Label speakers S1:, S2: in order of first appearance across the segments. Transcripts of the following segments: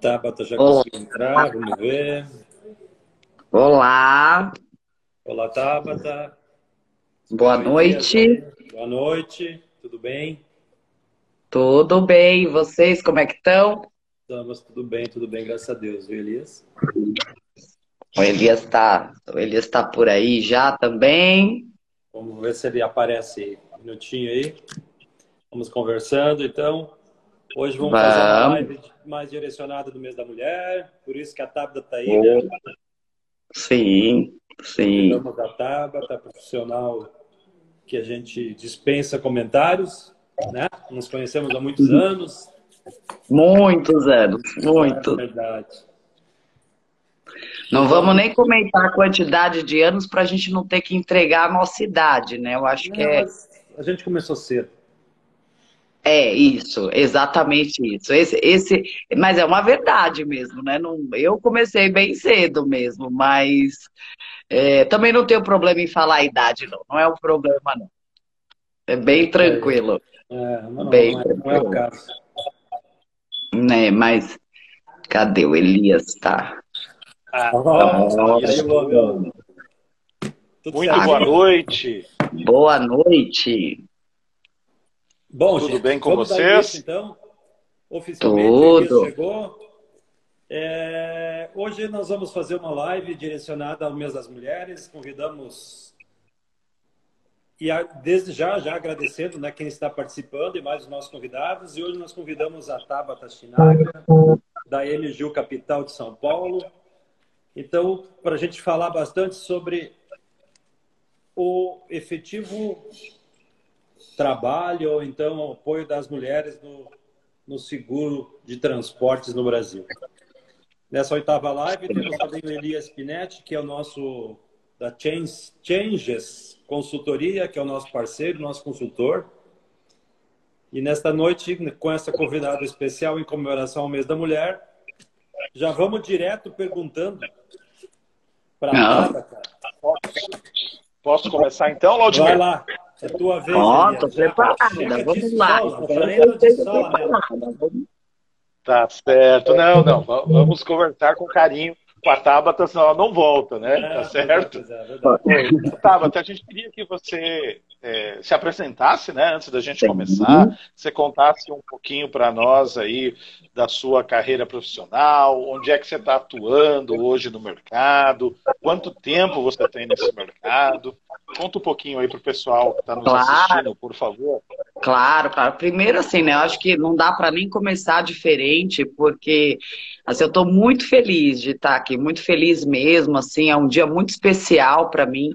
S1: Tabata já conseguiu entrar, vamos ver.
S2: Olá.
S1: Olá, Tabata.
S2: Boa noite.
S1: Boa noite, tudo bem?
S2: Tudo bem, e vocês como é que estão?
S1: Estamos tudo bem, tudo bem, graças a Deus, viu, Elias?
S2: O Elias está Elias tá por aí já também.
S1: Vamos ver se ele aparece um minutinho aí. Vamos conversando, então. Hoje vamos, vamos. fazer uma live mais direcionada do mês da mulher, por isso que a Tabata está aí, né?
S2: Sim, sim.
S1: Convidamos a Tabata, profissional que a gente dispensa comentários, né? Nos conhecemos há muitos anos.
S2: Muitos anos, muito.
S1: É verdade.
S2: Não vamos nem comentar a quantidade de anos para a gente não ter que entregar a nossa idade, né? Eu acho que é.
S1: A gente começou cedo.
S2: É, isso, exatamente isso. Esse, esse, mas é uma verdade mesmo, né? Não, eu comecei bem cedo mesmo, mas é, também não tenho problema em falar a idade, não. Não é um problema, não. É bem tranquilo.
S1: É, não,
S2: bem
S1: não, é,
S2: tranquilo.
S1: não é o caso.
S2: Né, mas cadê o Elias? Tá.
S1: Ah, oh, aí,
S3: Muito boa noite.
S2: Boa noite.
S1: Bom,
S3: Tudo
S1: gente,
S3: bem com
S1: vamos
S3: vocês?
S1: Início, então, oficialmente
S2: Tudo.
S1: chegou. É, hoje nós vamos fazer uma live direcionada ao mês das mulheres. Convidamos e a, desde já já agradecendo, né, quem está participando e mais os nossos convidados. E hoje nós convidamos a Tabata Chinaga da MGU Capital de São Paulo. Então, para a gente falar bastante sobre o efetivo trabalho ou então o apoio das mulheres no, no seguro de transportes no Brasil. Nessa oitava live temos também o Elias Pinetti, que é o nosso da Change, Changes Consultoria, que é o nosso parceiro, nosso consultor. E nesta noite, com essa convidada especial em comemoração ao mês da mulher, já vamos direto perguntando para a.
S3: Posso começar então, Laudimir?
S1: Vai lá. É tua vez.
S2: Ó,
S1: Elias.
S2: tô preparada, vamos lá.
S1: né?
S3: Tá certo. Não, não. va- Vamos conversar com carinho com a Tabata, senão ela não volta, né?
S1: É,
S3: Tá certo?
S1: é.
S3: Oi, Tabata, a gente queria que você é, se apresentasse, né? Antes da gente começar, você contasse um pouquinho para nós aí da sua carreira profissional, onde é que você está atuando hoje no mercado, quanto tempo você tem nesse mercado. Conta um pouquinho aí para o pessoal que está nos
S2: Claro.
S3: assistindo, por favor.
S2: Claro, claro. Primeiro, assim, né? Eu acho que não dá para nem começar diferente, porque assim, eu estou muito feliz de estar aqui, muito feliz mesmo. Assim, é um dia muito especial para mim,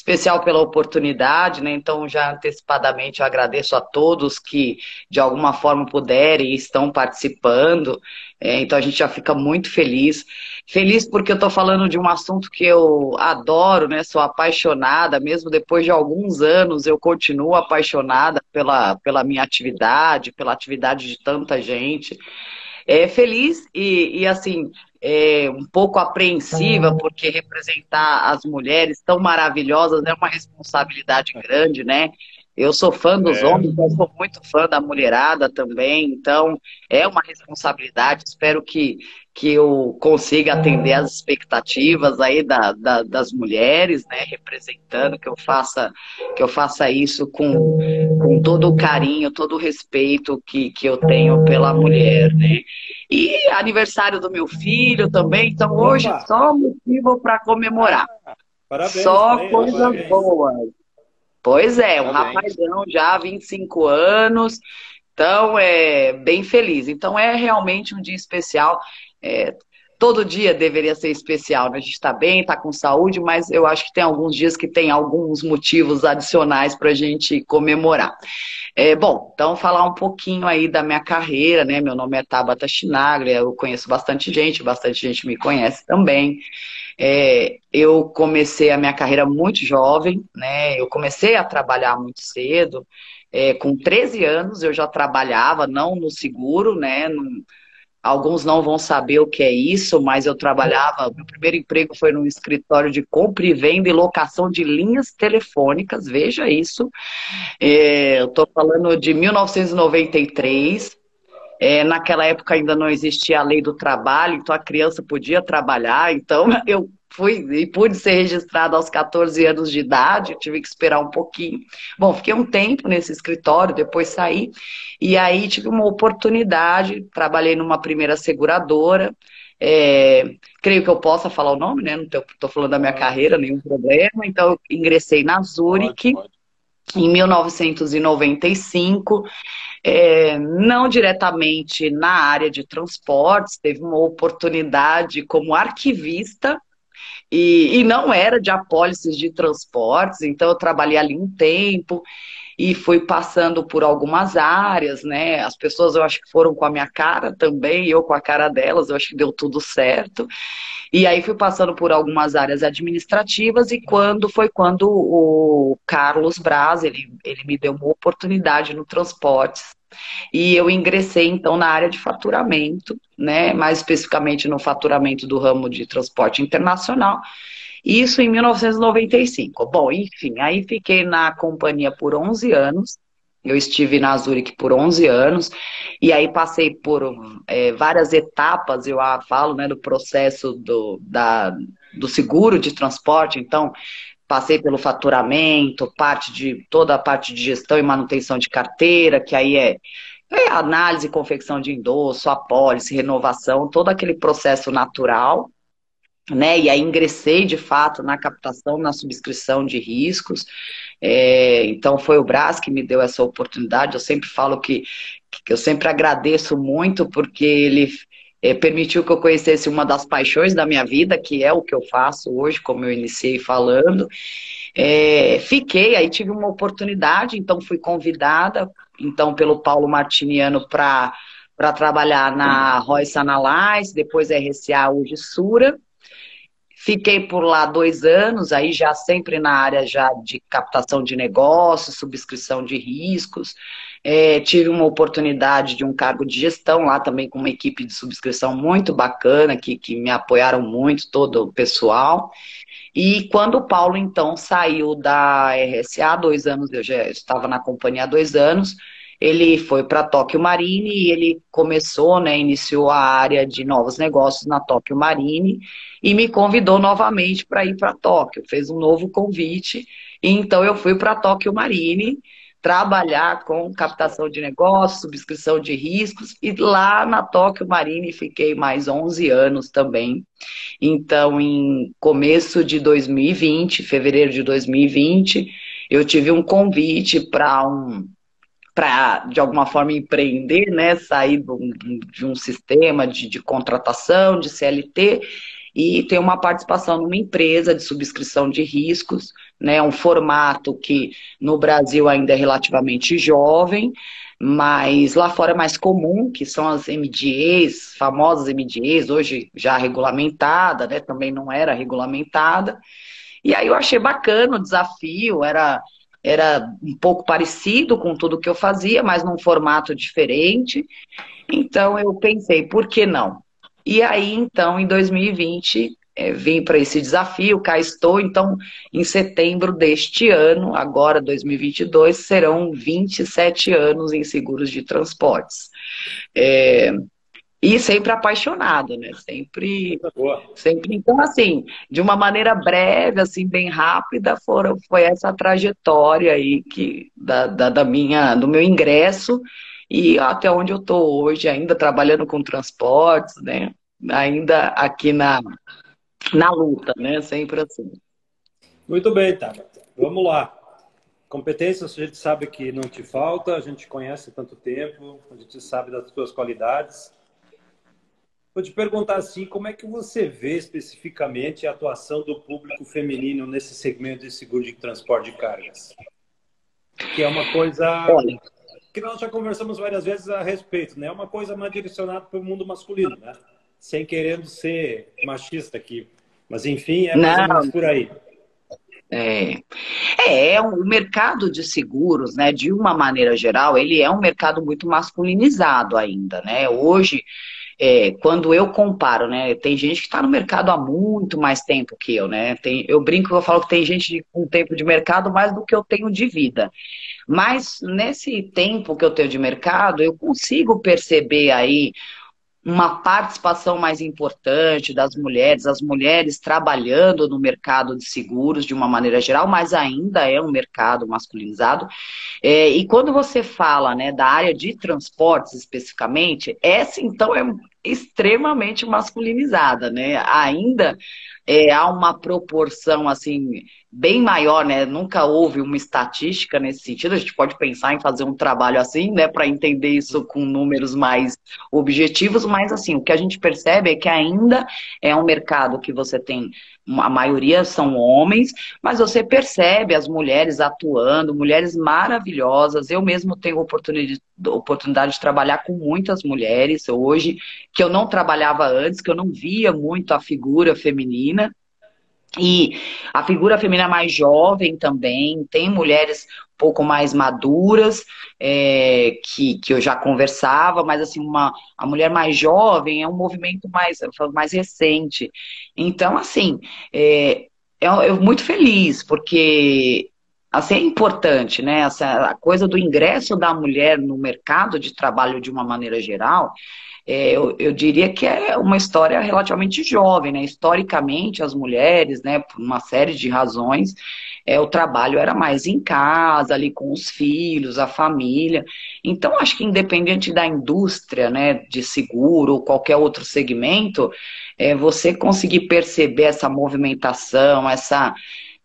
S2: especial pela oportunidade, né? Então, já antecipadamente, eu agradeço a todos que de alguma forma puderem e estão participando. É, então, a gente já fica muito feliz. Feliz porque eu estou falando de um assunto que eu adoro, né? Sou apaixonada, mesmo depois de alguns anos, eu continuo apaixonada pela, pela minha atividade, pela atividade de tanta gente. É, feliz e, e assim, é, um pouco apreensiva, porque representar as mulheres tão maravilhosas é uma responsabilidade grande, né? Eu sou fã dos
S3: É.
S2: homens, mas sou muito fã da mulherada também, então é uma responsabilidade. Espero que, que eu consiga atender as expectativas aí da, da- das mulheres, né? Representando, que eu faça, que eu faça isso com, com todo o carinho, todo o respeito que, que eu tenho pela mulher, né? E aniversário do meu filho também, então hoje
S1: Opa!
S2: só motivo para comemorar.
S1: Parabéns.
S2: Só
S1: parabéns,
S2: coisas
S1: parabéns.
S2: boas. Pois é, um
S3: Parabéns.
S2: rapazão já, 25 anos, então é bem feliz. Então é realmente um dia especial. É, todo dia deveria ser especial, né? A gente está bem, está com saúde, mas eu acho que tem alguns dias que tem alguns motivos adicionais para a gente comemorar. É, bom, então falar um pouquinho aí da minha carreira, né? Meu nome é Tabata Chinaglia, eu conheço bastante gente, bastante gente me conhece também. É, eu comecei a minha carreira muito jovem, né? Eu comecei a trabalhar muito cedo. É, com 13 anos eu já trabalhava, não no seguro, né? Alguns não vão saber o que é isso, mas eu trabalhava. Meu primeiro emprego foi num escritório de compra e venda e locação de linhas telefônicas, veja isso. É, eu estou falando de 1993. É, naquela época ainda não existia a lei do trabalho, então a criança podia trabalhar, então eu fui e pude ser registrada aos 14 anos de idade, tive que esperar um pouquinho. Bom, fiquei um tempo nesse escritório, depois saí, e aí tive uma oportunidade, trabalhei numa primeira seguradora, é, creio que eu possa falar o nome, né? Não estou falando da minha carreira, nenhum problema. Então, eu ingressei na Zurich pode, pode. em 1995. É, não diretamente na área de transportes, teve uma oportunidade como arquivista e, e não era de apólices de transportes, então eu trabalhei ali um tempo e fui passando por algumas áreas, né? As pessoas eu acho que foram com a minha cara também, eu com a cara delas, eu acho que deu tudo certo. E aí fui passando por algumas áreas administrativas e quando foi quando o Carlos Braz, ele, ele me deu uma oportunidade no transportes. E eu ingressei então na área de faturamento, né, mais especificamente no faturamento do ramo de transporte internacional. Isso em 1995. Bom, enfim, aí fiquei na companhia por 11 anos. Eu estive na Zurich por 11 anos e aí passei por é, várias etapas, eu falo, né, do processo do, da, do seguro de transporte. Então, passei pelo faturamento, parte de toda a parte de gestão e manutenção de carteira, que aí é, é análise confecção de endosso, apólice, renovação, todo aquele processo natural né? E aí ingressei de fato na captação, na subscrição de riscos. É, então foi o Brás que me deu essa oportunidade. Eu sempre falo que, que eu sempre agradeço muito porque ele é, permitiu que eu conhecesse uma das paixões da minha vida, que é o que eu faço hoje, como eu iniciei falando. É, fiquei, aí tive uma oportunidade, então fui convidada, então pelo Paulo Martiniano para para trabalhar na Royce Analyze, depois RCA hoje Sura. Fiquei por lá dois anos, aí já sempre na área já de captação de negócios, subscrição de riscos. É, tive uma oportunidade de um cargo de gestão lá também com uma equipe de subscrição muito bacana, que, que me apoiaram muito, todo o pessoal. E quando o Paulo, então, saiu da RSA, dois anos, eu já estava na companhia há dois anos, ele foi para a Tóquio Marine e ele começou, né, iniciou a área de novos negócios na Tóquio Marine e me convidou novamente para ir para Tóquio, fez um novo convite, e então eu fui para a Tóquio Marine trabalhar com captação de negócios, subscrição de riscos, e lá na Tóquio Marine fiquei mais 11 anos também. Então, em começo de 2020, fevereiro de 2020, eu tive um convite para um para, de alguma forma, empreender, né? Sair de um sistema de, de contratação, de CLT, e ter uma participação numa empresa de subscrição de riscos, né? Um formato que no Brasil ainda é relativamente jovem, mas lá fora é mais comum, que são as MDAs, famosas MDAs, hoje já regulamentada, né? Também não era regulamentada. E aí eu achei bacana o desafio, era era um pouco parecido com tudo que eu fazia, mas num formato diferente. Então eu pensei, por que não? E aí, então, em 2020, é, vim para esse desafio, cá estou. Então, em setembro deste ano, agora 2022, serão 27 anos em seguros de transportes. É, e sempre apaixonado, né? Sempre, sempre. Então, assim, de uma maneira breve, assim, bem rápida, foram, foi essa trajetória aí que, da, da, da minha, do meu ingresso e até onde eu estou hoje, ainda trabalhando com transportes, né? Ainda aqui na, na luta, né? Sempre assim.
S1: Muito bem, tá. Vamos lá. Competências a gente sabe que não te falta, a gente conhece há tanto tempo, a gente sabe das tuas qualidades. Vou te perguntar assim, como é que você vê especificamente a atuação do público feminino nesse segmento de seguro de transporte de cargas? Que é uma coisa que nós já conversamos várias vezes a respeito, né? É uma coisa mais direcionada para o mundo masculino, né? Sem querendo ser machista aqui. Mas enfim, é mais Não. ou menos por aí.
S2: É. é, é o mercado de seguros, né, de uma maneira geral, ele é um mercado muito masculinizado ainda, né? Hoje, é, quando eu comparo, né? Tem gente que está no mercado há muito mais tempo que eu, né? Tem, eu brinco, eu falo que tem gente com tempo de mercado mais do que eu tenho de vida. Mas nesse tempo que eu tenho de mercado, eu consigo perceber aí uma participação mais importante das mulheres, as mulheres trabalhando no mercado de seguros de uma maneira geral, mas ainda é um mercado masculinizado. É, e quando você fala né, da área de transportes especificamente, essa então é extremamente masculinizada, né? Ainda é, há uma proporção assim bem maior, né? Nunca houve uma estatística nesse sentido. A gente pode pensar em fazer um trabalho assim, né, para entender isso com números mais objetivos, mas assim, o que a gente percebe é que ainda é um mercado que você tem a maioria são homens, mas você percebe as mulheres atuando, mulheres maravilhosas. Eu mesmo tenho oportunidade, oportunidade de trabalhar com muitas mulheres hoje, que eu não trabalhava antes, que eu não via muito a figura feminina. E a figura feminina mais jovem também, tem mulheres um pouco mais maduras, é, que, que eu já conversava, mas assim, uma, a mulher mais jovem é um movimento mais, mais recente. Então, assim, é, eu, eu muito feliz, porque assim, é importante, né? Essa, a coisa do ingresso da mulher no mercado de trabalho de uma maneira geral é, eu, eu, diria que é uma história relativamente jovem, né? Historicamente, as mulheres, né, por uma série de razões, é, o trabalho era mais em casa, ali com os filhos, a família. Então, acho que independente da indústria, né, de seguro ou qualquer outro segmento, é, você conseguir perceber essa movimentação, essa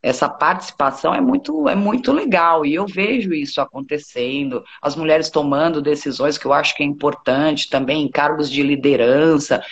S2: essa participação é muito, é muito legal e eu vejo isso acontecendo, as mulheres tomando decisões que eu acho que é importante também em cargos de liderança.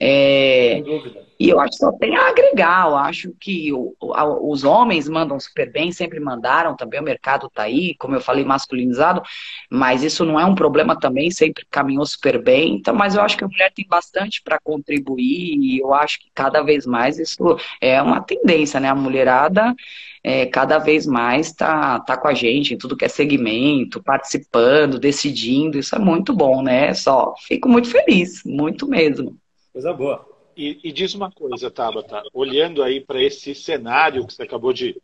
S2: É, Sem dúvida. E eu acho que só tem a agregar. Eu acho que o, o, os homens mandam super bem, sempre mandaram também. O mercado está aí, como eu falei, masculinizado, mas isso não é um problema também, sempre caminhou super bem. Então, mas eu acho que a mulher tem bastante para contribuir e eu acho que cada vez mais isso é uma tendência, né? A mulherada é, cada vez mais está tá com a gente em tudo que é segmento, participando, decidindo. Isso é muito bom, né? Só fico muito feliz, muito mesmo.
S1: Coisa boa.
S3: E, e, diz uma coisa, Tabata, olhando aí para esse cenário que você acabou de,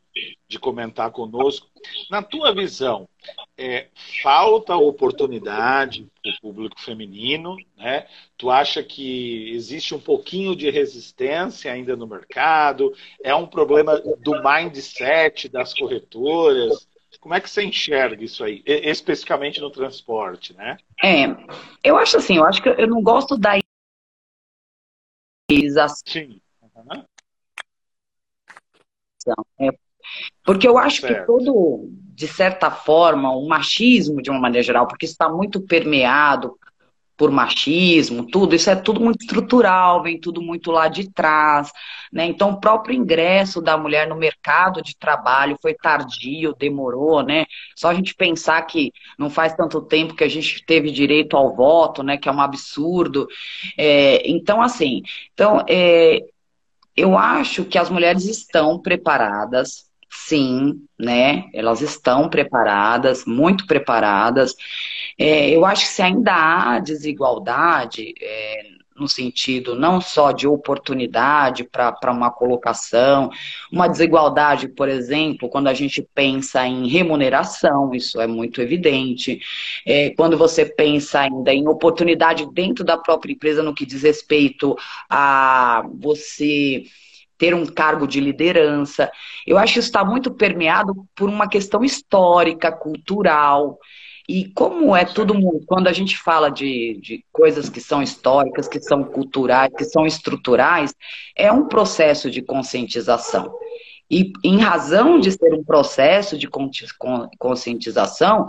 S3: de comentar conosco, na tua visão, é, falta oportunidade para o público feminino, né? Tu acha que existe um pouquinho de resistência ainda no mercado? É um problema do mindset das corretoras? Como é que você enxerga isso aí, especificamente no transporte, né?
S2: É, eu acho assim, eu acho que eu não gosto da Sim. Uhum. É, porque eu acho certo. que todo, de certa forma, o machismo, de uma maneira geral, porque está muito permeado por machismo, tudo, isso é tudo muito estrutural, vem tudo muito lá de trás, né? Então, o próprio ingresso da mulher no mercado de trabalho foi tardio, demorou, né? Só a gente pensar que não faz tanto tempo que a gente teve direito ao voto, né? Que é um absurdo. É, então, assim, então, é, eu acho que as mulheres estão preparadas Sim, né? Elas estão preparadas, muito preparadas. É, eu acho que se ainda há desigualdade, é, no sentido não só de oportunidade para uma colocação, uma desigualdade, por exemplo, quando a gente pensa em remuneração, isso é muito evidente. É, quando você pensa ainda em oportunidade dentro da própria empresa no que diz respeito a você ter um cargo de liderança. Eu acho que isso está muito permeado por uma questão histórica, cultural. E como é tudo quando a gente fala de, de coisas que são históricas, que são culturais, que são estruturais, é um processo de conscientização. E em razão de ser um processo de conscientização,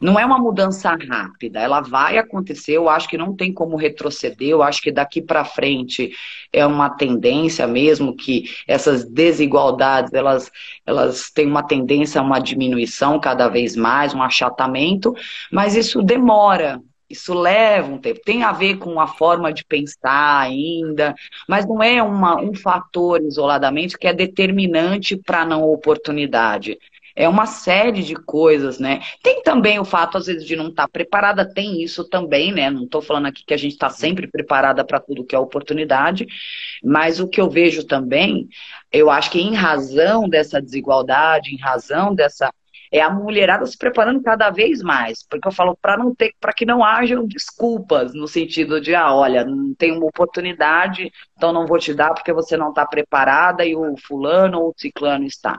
S2: não é uma mudança rápida, ela vai acontecer, eu acho que não tem como retroceder, eu acho que daqui para frente é uma tendência mesmo que essas desigualdades, elas, elas têm uma tendência a uma diminuição cada vez mais, um achatamento, mas isso demora, isso leva um tempo. Tem a ver com a forma de pensar ainda, mas não é uma, um fator isoladamente que é determinante para não oportunidade. é uma série de coisas, né? Tem também o fato, às vezes, de não estar tá preparada, tem isso também, né? Não estou falando aqui que a gente está sempre preparada para tudo que é oportunidade, mas o que eu vejo também, eu acho que em razão dessa desigualdade, em razão dessa é a mulherada se preparando cada vez mais, porque eu falo para não ter, para que não hajam desculpas no sentido de, ah, olha, não tem uma oportunidade, então não vou te dar porque você não está preparada e o fulano ou o ciclano está.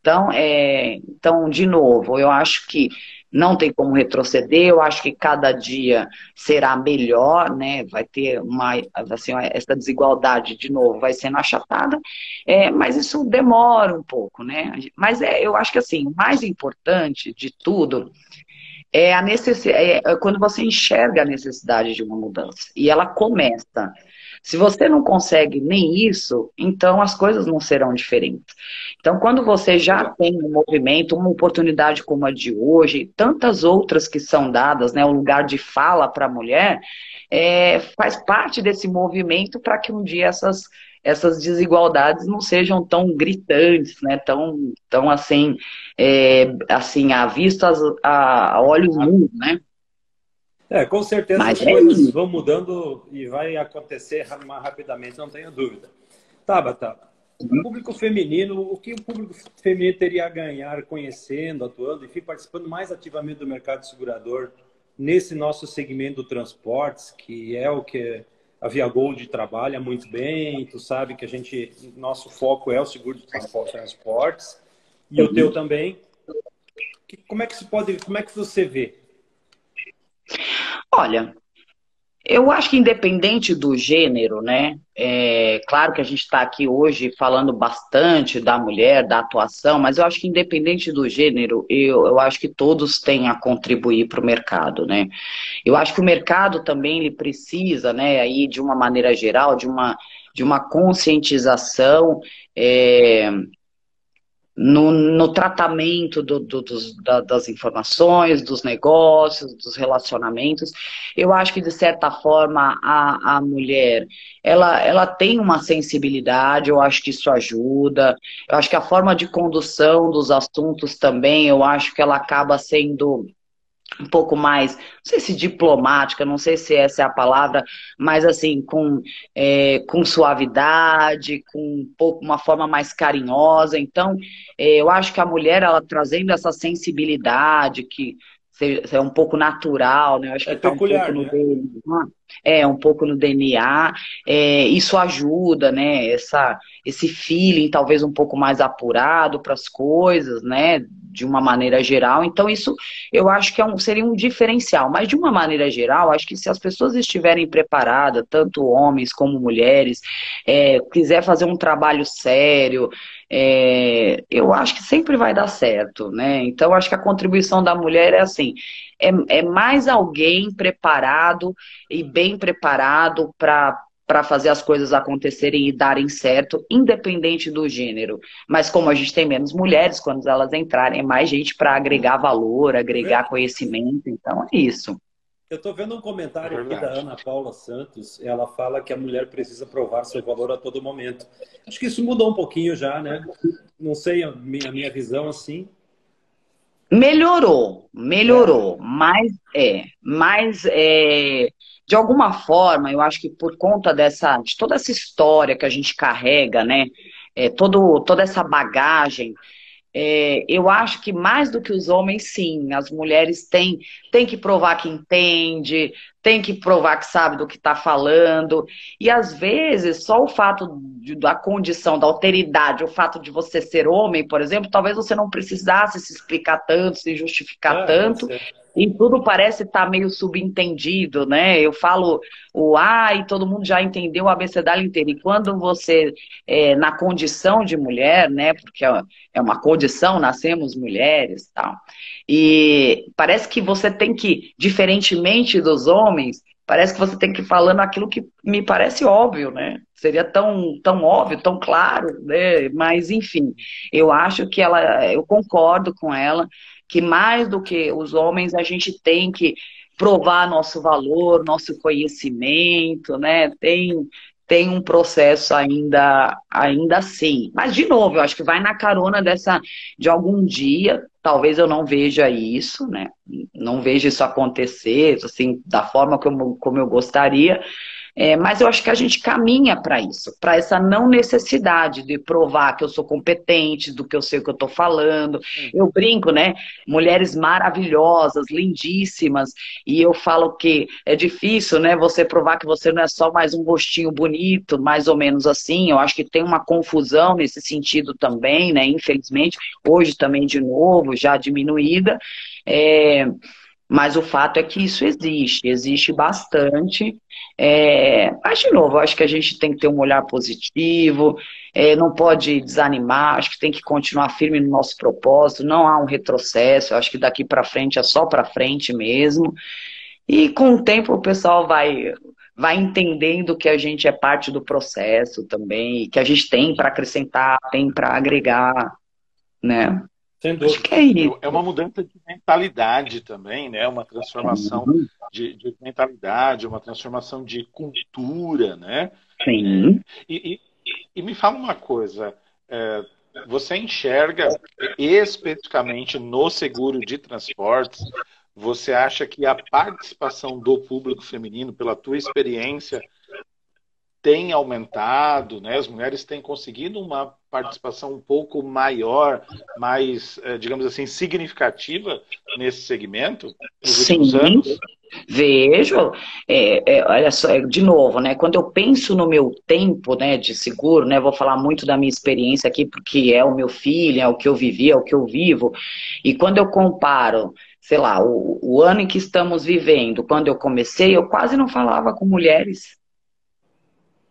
S2: Então, é, então, de novo, eu acho que não tem como retroceder, eu acho que cada dia será melhor, né? Vai ter uma, assim, essa desigualdade de novo vai sendo achatada, é, mas isso demora um pouco, né? Mas é, eu acho que assim, o mais importante de tudo é a necessidade, é, é quando você enxerga a necessidade de uma mudança e ela começa. Se você não consegue nem isso, então as coisas não serão diferentes. Então, quando você já tem um movimento, uma oportunidade como a de hoje, tantas outras que são dadas, né, o lugar de fala para a mulher, é, faz parte desse movimento para que um dia essas, essas desigualdades não sejam tão gritantes, né, tão, tão assim, é, assim, à vista, a, a olhos nus, né?
S1: É, com certeza Mas as é coisas isso. vão mudando e vai acontecer mais rapidamente, não tenho dúvida. Tabata, o uhum. público feminino, o que o público feminino teria a ganhar conhecendo, atuando, enfim, participando mais ativamente do mercado segurador nesse nosso segmento do transportes, que é o que a Via Gold trabalha muito bem, tu sabe que a gente, nosso foco é o seguro de transportes, e o teu uhum. também. Como é que se pode, como é que você vê
S2: Olha, eu acho que independente do gênero, né? É, claro que a gente está aqui hoje falando bastante da mulher, da atuação, mas eu acho que independente do gênero, eu, eu acho que todos têm a contribuir para o mercado, né? Eu acho que o mercado também ele precisa, né, aí de uma maneira geral, de uma, de uma conscientização. É, no, no tratamento do, do, dos, da, das informações, dos negócios, dos relacionamentos. Eu acho que, de certa forma, a, a mulher ela, ela tem uma sensibilidade, eu acho que isso ajuda. Eu acho que a forma de condução dos assuntos também, eu acho que ela acaba sendo um pouco mais, não sei se diplomática, não sei se essa é a palavra, mas assim, com, é, com suavidade, com um pouco uma forma mais carinhosa. Então, é, eu acho que a mulher, ela trazendo essa sensibilidade, que é um pouco natural, né? Eu acho
S1: é
S2: que tá
S1: peculiar,
S2: um
S1: pouco né?
S2: no DNA, é um pouco no DNA. É, isso ajuda, né? Essa, esse feeling talvez um pouco mais apurado para as coisas, né? De uma maneira geral. Então isso eu acho que é um, seria um diferencial. Mas de uma maneira geral, acho que se as pessoas estiverem preparadas, tanto homens como mulheres, é, quiser fazer um trabalho sério, é, eu acho que sempre vai dar certo, né? Então, acho que a contribuição da mulher é assim, é, é mais alguém preparado e bem preparado para para fazer as coisas acontecerem e darem certo, independente do gênero. Mas como a gente tem menos mulheres, quando elas entrarem, é mais gente para agregar valor, agregar conhecimento. Então é isso.
S1: Eu estou vendo um comentário é aqui da Ana Paula Santos. Ela fala que a mulher precisa provar seu valor a todo momento. Acho que isso mudou um pouquinho já, né? Não sei a minha, a minha visão assim.
S2: Melhorou, melhorou, é. mas é, mas é, de alguma forma, eu acho que por conta dessa, de toda essa história que a gente carrega, né? É, todo, toda essa bagagem, é, eu acho que mais do que os homens, sim, as mulheres têm, têm que provar que entende, tem que provar que sabe do que está falando. E às vezes, só o fato de, da condição, da alteridade, o fato de você ser homem, por exemplo, talvez você não precisasse se explicar tanto, se justificar é, tanto. E tudo parece estar tá meio subentendido, né? Eu falo o A e todo mundo já entendeu o abecedário inteiro. E quando você, é, na condição de mulher, né? Porque é, é uma condição, nascemos mulheres tal. E parece que você tem que, diferentemente dos homens, parece que você tem que ir falando aquilo que me parece óbvio, né? Seria tão, tão óbvio, tão claro, né? Mas, enfim, eu acho que ela, eu concordo com ela, que mais do que os homens, a gente tem que provar nosso valor, nosso conhecimento, né? Tem, tem um processo ainda, ainda assim. Mas, de novo, eu acho que vai na carona dessa, de algum dia, talvez eu não veja isso, né? Não veja isso acontecer, assim, da forma como, como eu gostaria, é, mas eu acho que a gente caminha para isso, para essa não necessidade de provar que eu sou competente, do que eu sei o que eu estou falando. Hum. Eu brinco, né? Mulheres maravilhosas, lindíssimas, e eu falo que é difícil, né? Você provar que você não é só mais um rostinho bonito, mais ou menos assim. Eu acho que tem uma confusão nesse sentido também, né? Infelizmente, hoje também de novo, já diminuída. É, mas o fato é que isso existe, existe bastante. É, mas, de novo, acho que a gente tem que ter um olhar positivo, é, não pode desanimar, acho que tem que continuar firme no nosso propósito, não há um retrocesso, acho que daqui para frente é só para frente mesmo. E com o tempo o pessoal vai, vai entendendo que a gente é parte do processo também, que a gente tem para acrescentar, tem para agregar, né?
S3: Sem dúvida. Acho que é isso. É uma mudança de mentalidade também, né? Uma transformação uhum. de, de, mentalidade, uma transformação de cultura, né?
S2: Sim.
S3: É, e, e, e, me fala uma coisa. É, você enxerga especificamente no seguro de transportes, você acha que a participação do público feminino, pela tua experiência, tem aumentado, né? As mulheres têm conseguido uma participação um pouco maior, mais, eh, digamos assim, significativa nesse segmento nos Sim. últimos anos?
S2: Vejo, é, é, olha só, é, de novo, né? Quando eu penso no meu tempo, né, de seguro, né, vou falar muito da minha experiência aqui porque é o meu filho, é o que eu vivi, é o que eu vivo. E quando eu comparo, sei lá, o, o ano em que estamos vivendo, quando eu comecei, eu quase não falava com mulheres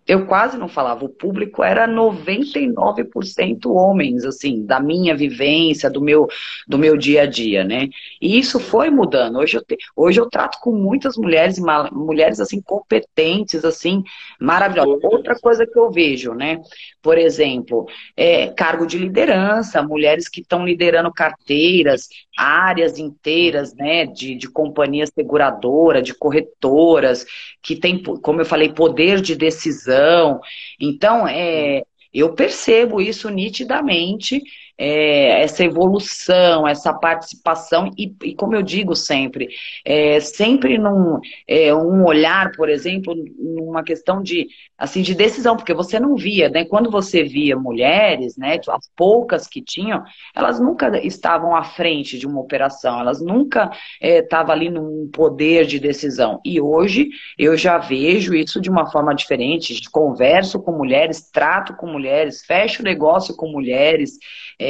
S2: eu quase não falava, o público era 99% homens, assim, da minha vivência, do meu, do meu dia a dia, né? E isso foi mudando. Hoje eu, te, hoje eu trato com muitas mulheres, mulheres, assim, competentes, assim, maravilhosas. Outra coisa que eu vejo, né? Por exemplo, é, cargo de liderança, mulheres que estão liderando carteiras, áreas inteiras, né, de, de companhia seguradora, de corretoras, que tem, como eu falei, poder de decisão. Então, é, eu percebo isso nitidamente é, essa evolução, essa participação, e, e como eu digo sempre, é, sempre num é, um olhar, por exemplo, numa questão de assim de decisão, porque você não via, né? Quando você via mulheres, né, as poucas que tinham, elas nunca estavam à frente de uma operação, elas nunca estavam é, ali num poder de decisão. E hoje eu já vejo isso de uma forma diferente, converso com mulheres, trato com mulheres, fecho negócio com mulheres é,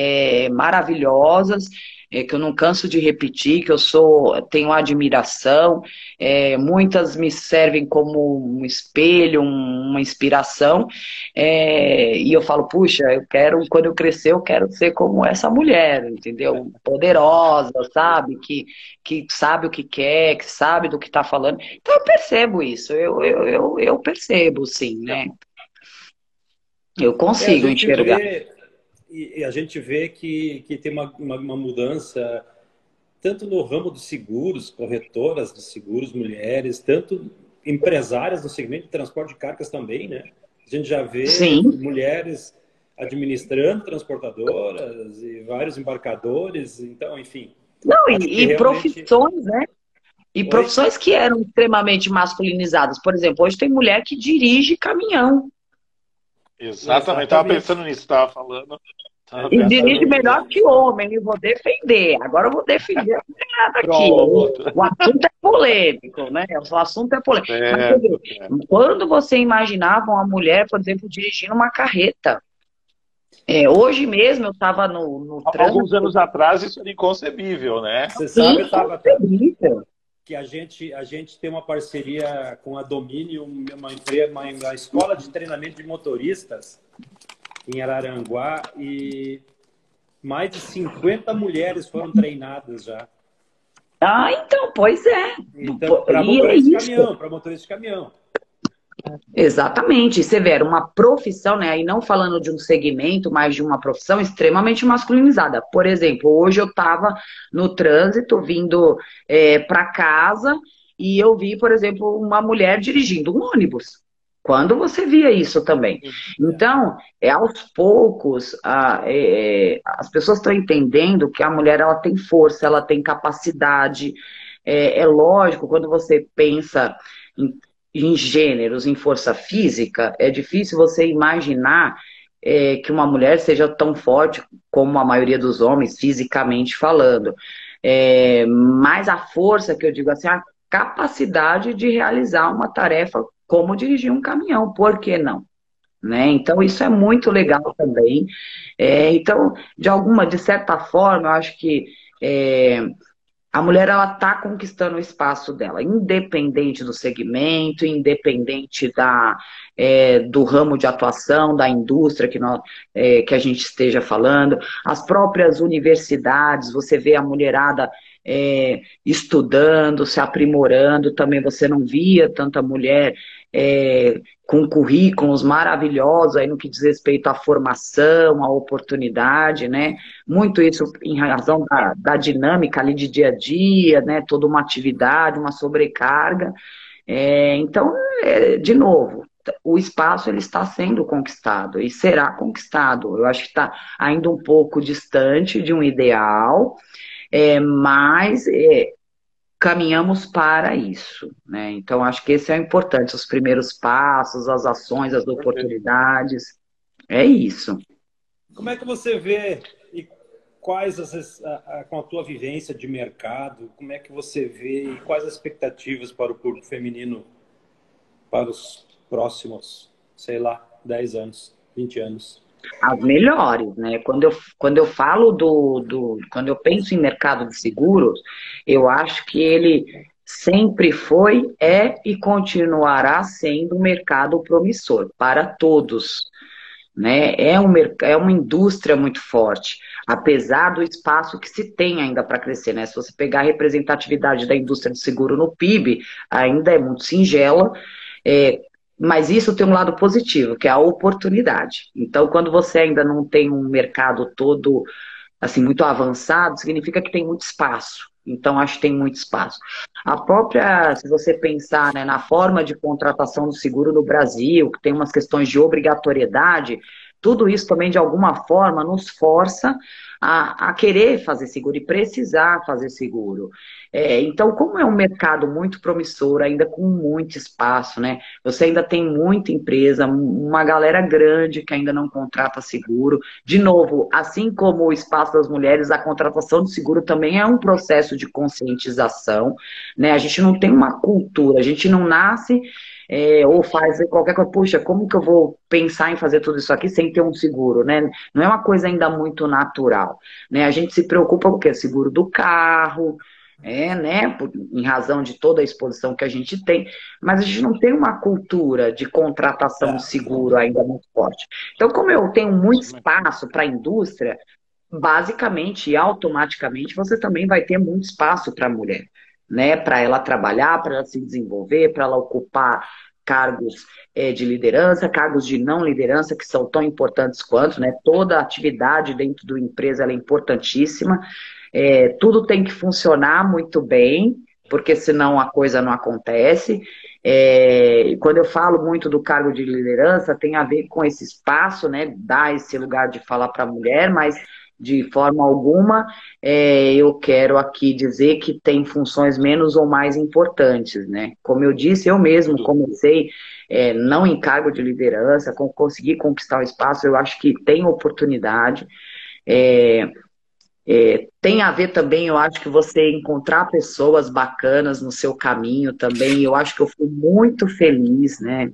S2: maravilhosas, é, que eu não canso de repetir, que eu sou, tenho admiração, é, muitas me servem como um espelho, um, uma inspiração, é, e eu falo, puxa, eu quero, quando eu crescer, eu quero ser como essa mulher, entendeu? Poderosa, sabe? Que, que sabe o que quer, que sabe do que está falando. Então eu percebo isso, eu, eu, eu, eu percebo, sim, né? Eu consigo é, enxergar. Vê
S1: e, a gente vê que, que tem uma, uma, uma, mudança tanto no ramo dos seguros, corretoras de seguros, mulheres, tanto empresárias do segmento de transporte de cargas também, né? A gente já vê Sim. mulheres administrando transportadoras e vários embarcadores, então, enfim.
S2: Não, e, realmente... profissões, né? E Oi? profissões que eram extremamente masculinizadas. Por exemplo, hoje tem mulher que dirige caminhão.
S3: Exatamente, estava pensando nisso, estava falando.
S2: e dirige melhor que homem, e vou defender. Agora eu vou defender a mulherada aqui. O assunto é polêmico, né? O assunto é polêmico. É, Mas, é. Quando você imaginava uma mulher, por exemplo, dirigindo uma carreta? É, hoje mesmo eu estava no, no
S3: Alguns anos atrás isso era inconcebível, né?
S1: Você sabe, eu estava que a gente, a gente tem uma parceria com a Domínio, uma, uma, uma escola de treinamento de motoristas em Araranguá e mais de 50 mulheres foram treinadas já.
S2: Ah, então, pois é.
S1: Então, para motorista é de caminhão, para motorista de caminhão.
S2: Exatamente. Era uma profissão, né? Aí não falando de um segmento, mas de uma profissão extremamente masculinizada. Por exemplo, hoje eu estava no trânsito vindo é, para casa e eu vi, por exemplo, uma mulher dirigindo um ônibus. Quando você via isso também. Então, é aos poucos, a, é, é, as pessoas estão entendendo que a mulher ela tem força, ela tem capacidade. É, é lógico, quando você pensa em, gêneros, em força física, é difícil você imaginar é, que uma mulher seja tão forte como a maioria dos homens, fisicamente falando. É, mas a força, que eu digo assim, a capacidade de realizar uma tarefa como dirigir um caminhão, por que não? Né? Então, isso é muito legal também. É, então, de alguma, de certa forma, eu acho que é, a mulher ela está conquistando o espaço dela, independente do segmento, independente da, é, do ramo de atuação, da indústria que, nós, é, que a gente esteja falando, as próprias universidades, você vê a mulherada é, estudando, se aprimorando, também você não via tanta mulher é, com currículos maravilhosos aí no que diz respeito à formação, à oportunidade, né? Muito isso em razão da, da dinâmica ali de dia a dia, né? Toda uma atividade, uma sobrecarga. É, então, é, de novo, o espaço ele está sendo conquistado e será conquistado. Eu acho que está ainda um pouco distante de um ideal, é, mas é, caminhamos para isso. Né? Então, acho que esse é o importante, os primeiros passos, as ações, as oportunidades. É isso.
S1: Como é que você vê e quais as, com a tua vivência de mercado, como é que você vê e quais as expectativas para o público feminino para os próximos, sei lá, 10 anos, 20 anos?
S2: As melhores, né? Quando eu, quando eu falo do, do. Quando eu penso em mercado de seguros, eu acho que ele sempre foi, é e continuará sendo um mercado promissor para todos. Né? É, um, é uma indústria muito forte, apesar do espaço que se tem ainda para crescer. Né? Se você pegar a representatividade da indústria de seguro no PIB, ainda é muito singela. É, mas isso tem um lado positivo, que é a oportunidade. Então, quando você ainda não tem um mercado todo assim muito avançado, significa que tem muito espaço. Então, acho que tem muito espaço. A própria, se você pensar né, na forma de contratação do seguro no Brasil, que tem umas questões de obrigatoriedade, tudo isso também, de alguma forma, nos força a, a querer fazer seguro e precisar fazer seguro. É, então, como é um mercado muito promissor, ainda com muito espaço, né? Você ainda tem muita empresa, uma galera grande que ainda não contrata seguro. De novo, assim como o espaço das mulheres, a contratação de seguro também é um processo de conscientização, né? A gente não tem uma cultura, a gente não nasce é, ou faz qualquer coisa, puxa, como que eu vou pensar em fazer tudo isso aqui sem ter um seguro, né? Não é uma coisa ainda muito natural, né? A gente se preocupa com o quê? Seguro do carro, é, né, por, em razão de toda a exposição que a gente tem, mas a gente não tem uma cultura de contratação de seguro ainda muito forte. Então, como eu tenho muito espaço para a indústria, basicamente e automaticamente você também vai ter muito espaço para a mulher, né, para ela trabalhar, para ela se desenvolver, para ela ocupar cargos é, de liderança, cargos de não liderança, que são tão importantes quanto, né? Toda atividade dentro da empresa é importantíssima. É, tudo tem que funcionar muito bem, porque senão a coisa não acontece. É, quando eu falo muito do cargo de liderança, tem a ver com esse espaço, né? Dar esse lugar de falar para a mulher, mas de forma alguma é, eu quero aqui dizer que tem funções menos ou mais importantes, né? Como eu disse, eu mesmo comecei é, não em cargo de liderança, consegui conquistar o espaço, eu acho que tem oportunidade. É, é, tem a ver também, eu acho que você encontrar pessoas bacanas no seu caminho também. Eu acho que eu fui muito feliz, né?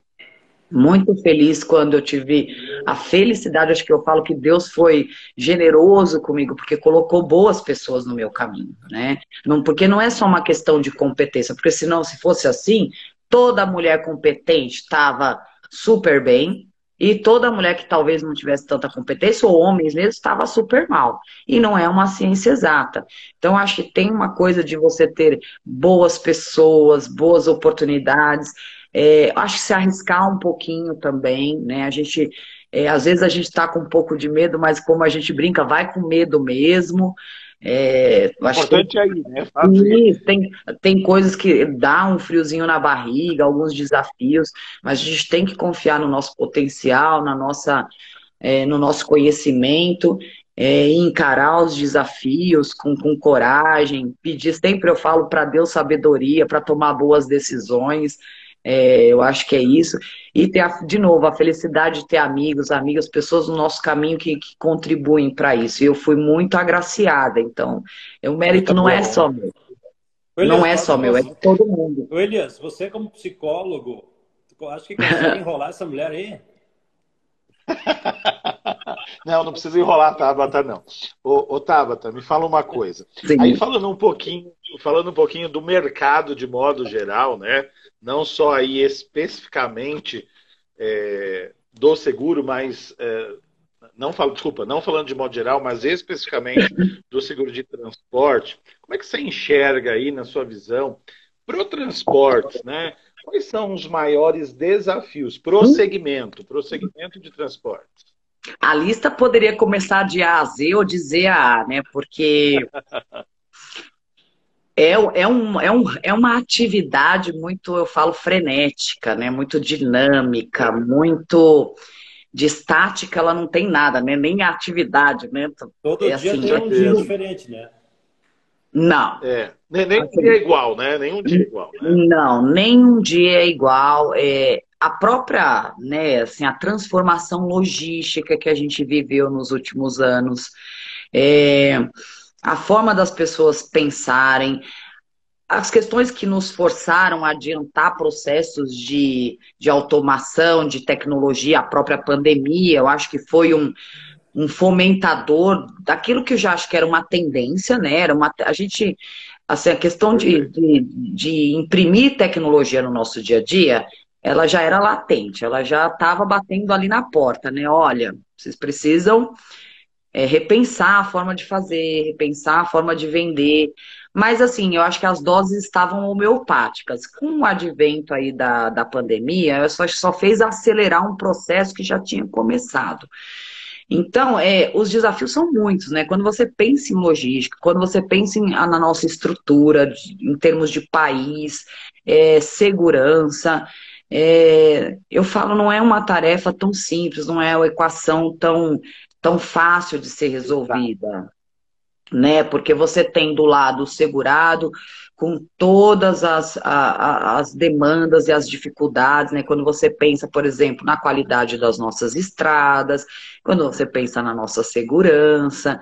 S2: Muito feliz quando eu tive a felicidade, acho que eu falo que Deus foi generoso comigo, porque colocou boas pessoas no meu caminho, né? Não, porque não é só uma questão de competência, porque senão, se fosse assim, toda mulher competente estava super bem, e toda mulher que talvez não tivesse tanta competência, ou homens mesmo, estava super mal. E não é uma ciência exata. Então, acho que tem uma coisa de você ter boas pessoas, boas oportunidades. É, acho que se arriscar um pouquinho também, né? A gente, é, às vezes a gente está com um pouco de medo, mas como a gente brinca, vai com medo mesmo. É,
S3: o importante aí, né? Fazer.
S2: Tem, tem coisas que dá um friozinho na barriga, alguns desafios, mas a gente tem que confiar no nosso potencial, na nossa, é, no nosso conhecimento é, encarar os desafios com, com coragem, pedir, sempre eu falo para Deus sabedoria para tomar boas decisões, é, eu acho que é isso. E ter, a, de novo, a felicidade de ter amigos, amigas, pessoas no nosso caminho que, que contribuem para isso. E eu fui muito agraciada, então, o mérito muito não é é só meu. Elias, não é só meu, é de todo mundo.
S1: Elias, você como psicólogo, acho que consegue enrolar essa mulher aí?
S3: não, não precisa enrolar Tabata, não. Ô, ô Tabata, me fala uma coisa. Sim. Aí falando um pouquinho, falando um pouquinho do mercado de modo geral, né? Não só aí especificamente é, do seguro, mas é, não falo, desculpa, não falando de modo geral, mas especificamente do seguro de transporte. Como é que você enxerga aí na sua visão para o transporte, né? Quais são os maiores desafios para o segmento, para o segmento de transportes?
S2: A lista poderia começar de A a Z ou de Z a A, né? Porque é, é, um, é, um, é uma atividade muito, eu falo, frenética, né? Muito dinâmica, muito de estática, ela não tem nada, né? Nem a atividade, né?
S1: Todo é dia assim, tem um dia diferente, né?
S2: Não.
S3: É. Nem, nem assim, um dia é igual, né? Nenhum dia é igual. Né?
S2: Não, nenhum dia é igual. É, a própria, né, assim, a transformação logística que a gente viveu nos últimos anos, é, a forma das pessoas pensarem, as questões que nos forçaram a adiantar processos de, de automação, de tecnologia, a própria pandemia, eu acho que foi um, um fomentador daquilo que eu já acho que era uma tendência, né? Era uma, a gente, assim, a questão de, de, de imprimir tecnologia no nosso dia a dia, ela já era latente, ela já estava batendo ali na porta, né? Olha, vocês precisam é, repensar a forma de fazer, repensar a forma de vender. Mas, assim, eu acho que as doses estavam homeopáticas. Com o advento aí da, da pandemia, só, só fez acelerar um processo que já tinha começado. Então, é, os desafios são muitos, né? Quando você pensa em logística, quando você pensa em, na nossa estrutura, em termos de país, é, segurança, é, eu falo, não é uma tarefa tão simples, não é uma equação tão, tão fácil de ser resolvida, né? Porque você tem do lado o segurado, com todas as, a, as demandas e as dificuldades, né? Quando você pensa, por exemplo, na qualidade das nossas estradas, quando você pensa na nossa segurança.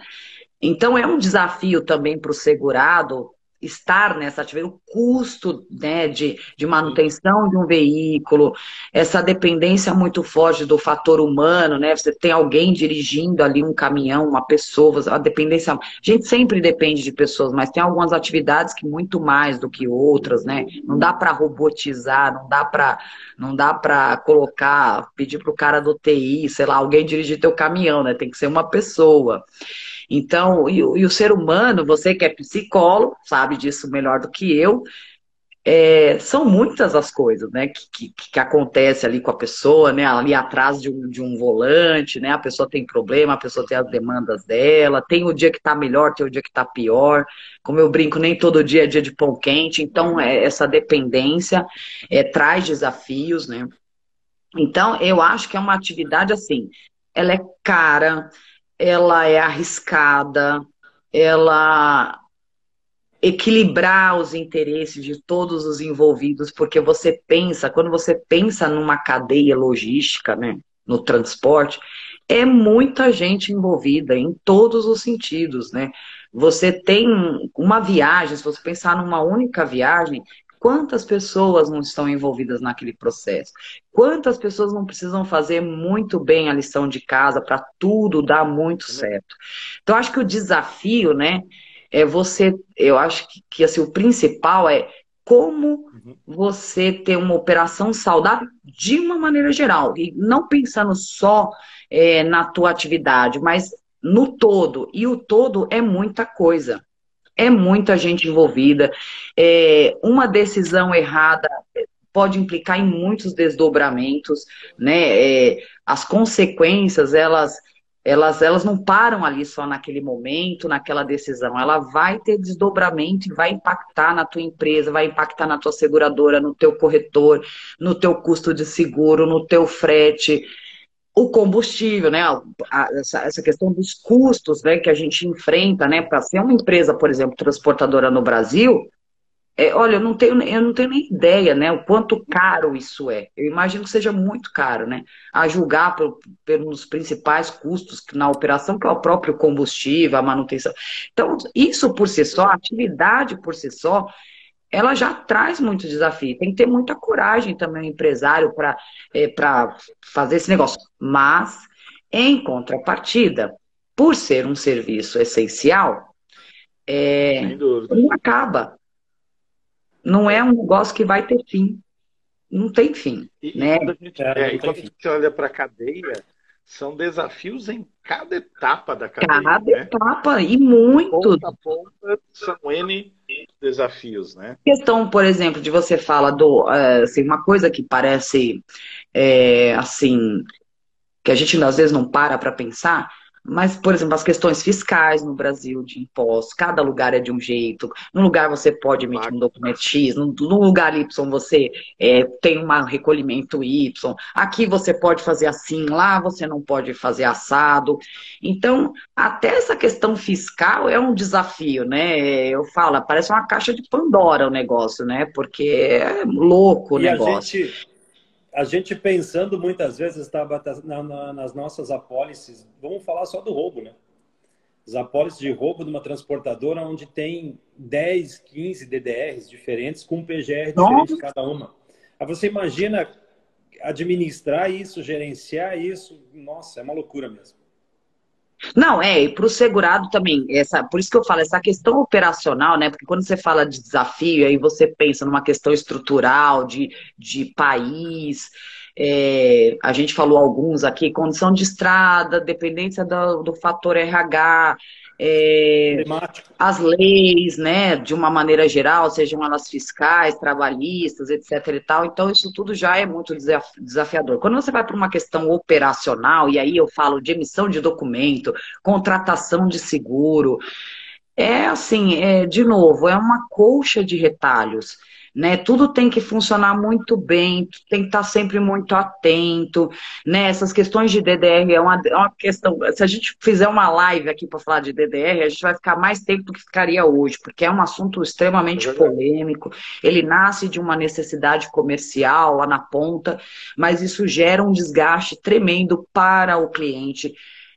S2: Então, é um desafio também para o segurado estar nessa atividade, o custo né, de, de manutenção de um veículo, essa dependência muito forte do fator humano, né? Você tem alguém dirigindo ali um caminhão, uma pessoa, a dependência. A gente sempre depende de pessoas, mas tem algumas atividades que muito mais do que outras, né? Não dá para robotizar, não dá para não dá para colocar, pedir para o cara do TI, sei lá, alguém dirigir teu caminhão, né? Tem que ser uma pessoa. Então, e, e, o ser humano, você que é psicólogo, sabe disso melhor do que eu, é, são muitas as coisas, né, que, que, que acontece ali com a pessoa, né, ali atrás de um, de um volante, né, a pessoa tem problema, a pessoa tem as demandas dela, tem o dia que tá melhor, tem o dia que tá pior, como eu brinco, nem todo dia é dia de pão quente, então é, essa dependência é, traz desafios, né, então eu acho que é uma atividade assim, ela é cara, ela é arriscada, ela equilibrar os interesses de todos os envolvidos, porque você pensa, quando você pensa numa cadeia logística, né, no transporte, é muita gente envolvida em todos os sentidos, né? Você tem uma viagem, se você pensar numa única viagem, Quantas pessoas não estão envolvidas naquele processo? Quantas pessoas não precisam fazer muito bem a lição de casa para tudo dar muito certo? Então, acho que o desafio, né, é você, eu acho que, que assim, o principal é como uhum. você ter uma operação saudável de uma maneira geral, e não pensando só é, na tua atividade, mas no todo. E o todo é muita coisa é muita gente envolvida. É, uma decisão errada pode implicar em muitos desdobramentos, né? É, as consequências, elas elas, elas não param ali só naquele momento, naquela decisão. Ela vai ter desdobramento e vai impactar na tua empresa, vai impactar na tua seguradora, no teu corretor, no teu custo de seguro, no teu frete, o combustível, né? essa, questão dos custos né, que a gente enfrenta, né? Para ser uma empresa, por exemplo, transportadora no Brasil, é, olha, eu não, tenho, eu não tenho nem ideia, né? O quanto caro isso é. Eu imagino que seja muito caro, né? A julgar pelos principais custos na operação, que é o próprio combustível, a manutenção. Então, isso por si só, a atividade por si só, ela já traz muito desafio. Tem que ter muita coragem também, o empresário, para é, fazer esse negócio. Mas, em contrapartida, por ser um serviço essencial, é, não acaba não é um negócio que vai ter fim. Não tem fim.
S3: E,
S2: né?
S3: quando a gente, é, é, e quando a gente olha para a cadeia, são desafios em cada etapa da cadeia.
S2: Cada né? etapa, e muito.
S3: Ponta a ponta são N desafios, né?
S2: Questão, por exemplo, de você fala do. Eh, assim, uma coisa que parece é, assim. que a gente às vezes não para para pensar mas, por exemplo, as questões fiscais no Brasil de impostos, cada lugar é de um jeito. No lugar você pode emitir um documento X, no, no lugar Y você é, tem um recolhimento Y. Aqui você pode fazer assim, lá você não pode fazer assado. Então, até essa questão fiscal é um desafio, né? Eu falo, parece uma caixa de Pandora o negócio, né? Porque é louco o e negócio.
S1: A gente pensando muitas vezes estava na, na, nas nossas apólices, vamos falar só do roubo, né? As apólices de roubo de uma transportadora onde tem 10, 15 DDRs diferentes com um PGR diferente cada uma. Aí você imagina administrar isso, gerenciar isso, nossa, é uma loucura mesmo.
S2: Não, é, e para o segurado também, essa, por isso que eu falo, essa questão operacional, né? Porque quando você fala de desafio, aí você pensa numa questão estrutural, de, de país, é, a gente falou alguns aqui, condição de estrada, dependência do, do fator RH, é, as leis, né, de uma maneira geral, sejam elas fiscais, trabalhistas, etc. e tal. Então, isso tudo já é muito desafiador. Quando você vai para uma questão operacional, e aí eu falo de emissão de documento, contratação de seguro, é assim, é, de novo, é uma colcha de retalhos né? Tudo tem que funcionar muito bem, tem que estar sempre muito atento, né? Essas questões de DDR é uma, é uma questão. Se a gente fizer uma live aqui para falar de DDR, a gente vai ficar mais tempo do que ficaria hoje, porque é um assunto extremamente é polêmico. Ele nasce de uma necessidade comercial lá na ponta, mas isso gera um desgaste tremendo para o cliente